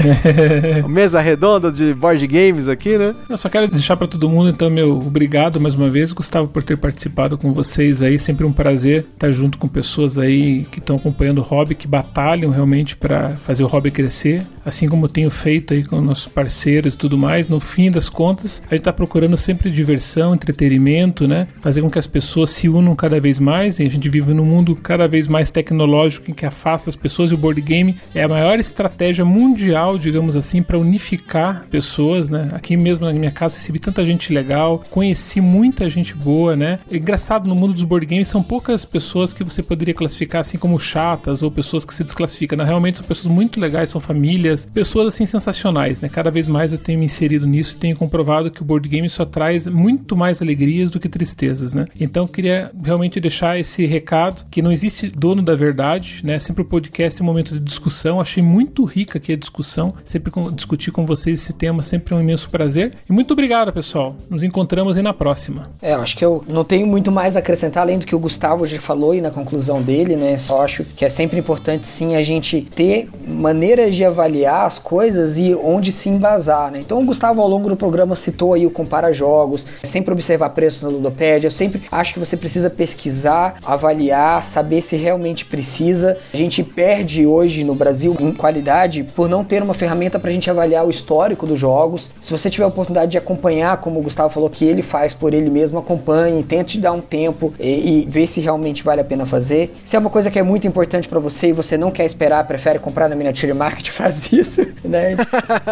mesa Redonda de board games aqui, né? Eu só quero deixar para todo mundo, então, meu obrigado mais uma vez, Gustavo, por ter participado com vocês aí. Sempre um prazer estar junto com pessoas aí que estão acompanhando o hobby, que batalham realmente para fazer o hobby crescer. Assim como eu tenho feito aí com nossos parceiros e tudo mais, no fim das contas, a gente está procurando sempre diversão, entretenimento, né? Fazer com que as pessoas se unam cada vez mais. E a gente vive num mundo cada vez mais tecnológico em que afasta as pessoas e o board game é a maior estratégia mundial, digamos assim, para unificar pessoas, né? Aqui mesmo na minha casa recebi tanta gente legal, conheci muita gente boa, né? É engraçado, no mundo dos board games são poucas pessoas que você poderia classificar assim como chatas ou pessoas que se desclassificam. Realmente são pessoas muito legais, são famílias, pessoas assim sensacionais, né? Cada vez mais eu tenho me inserido nisso e tenho comprovado que o board game só traz muito mais alegrias do que tristezas, né? Então eu queria realmente deixar esse recado que não existe dono da verdade, né? Sempre o podcast é um momento de discussão. Achei muito rica aqui a discussão. Sempre com, discutir com vocês esse tema sempre é um imenso prazer. E muito obrigado, pessoal. Nos encontramos aí na próxima. É, acho que eu não tenho muito mais a acrescentar além do que o Gustavo já falou e na conclusão dele, né? Só acho que é sempre importante sim a gente ter maneiras de avaliar as coisas e onde se embasar, né? Então o Gustavo ao longo do programa citou aí o compara jogos, sempre observar preços na Ludopédia. Eu sempre acho que você precisa pesquisar, avaliar, saber se realmente precisa. A gente perde hoje no Brasil em qualidade por não ter uma ferramenta para a gente avaliar o histórico dos jogos. Se você tiver a oportunidade de acompanhar, como o Gustavo falou que ele faz por ele mesmo, acompanhe, tente dar um tempo e, e ver se realmente vale a pena fazer. Se é uma coisa que é muito importante para você e você não quer esperar, prefere comprar na Miniature Market, faz isso, né?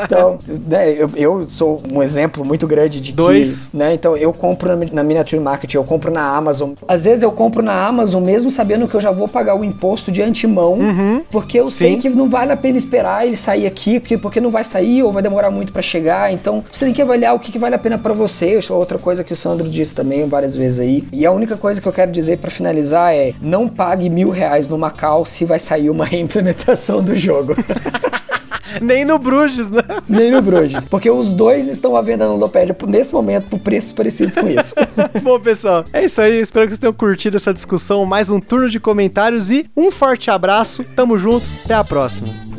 Então, né, eu, eu sou um exemplo muito grande de Dois. que, né? Então, eu compro na, na Miniature Market, eu compro na Amazon. Às vezes eu compro na Amazon mesmo sabendo que eu já vou pagar o imposto de antemão, porque eu sei Sim. que não vale a pena esperar ele sair aqui, porque, porque não vai sair ou vai demorar muito para chegar. Então, você tem que avaliar o que, que vale a pena para você. Isso é outra coisa que o Sandro disse também várias vezes aí. E a única coisa que eu quero dizer para finalizar é: não pague mil reais no Macau se vai sair uma reimplementação do jogo. Nem no Bruges, né? Nem no Bruges. Porque os dois estão à venda na Ludopédia nesse momento por preços parecidos com isso. Bom, pessoal, é isso aí. Espero que vocês tenham curtido essa discussão. Mais um turno de comentários e um forte abraço. Tamo junto. Até a próxima.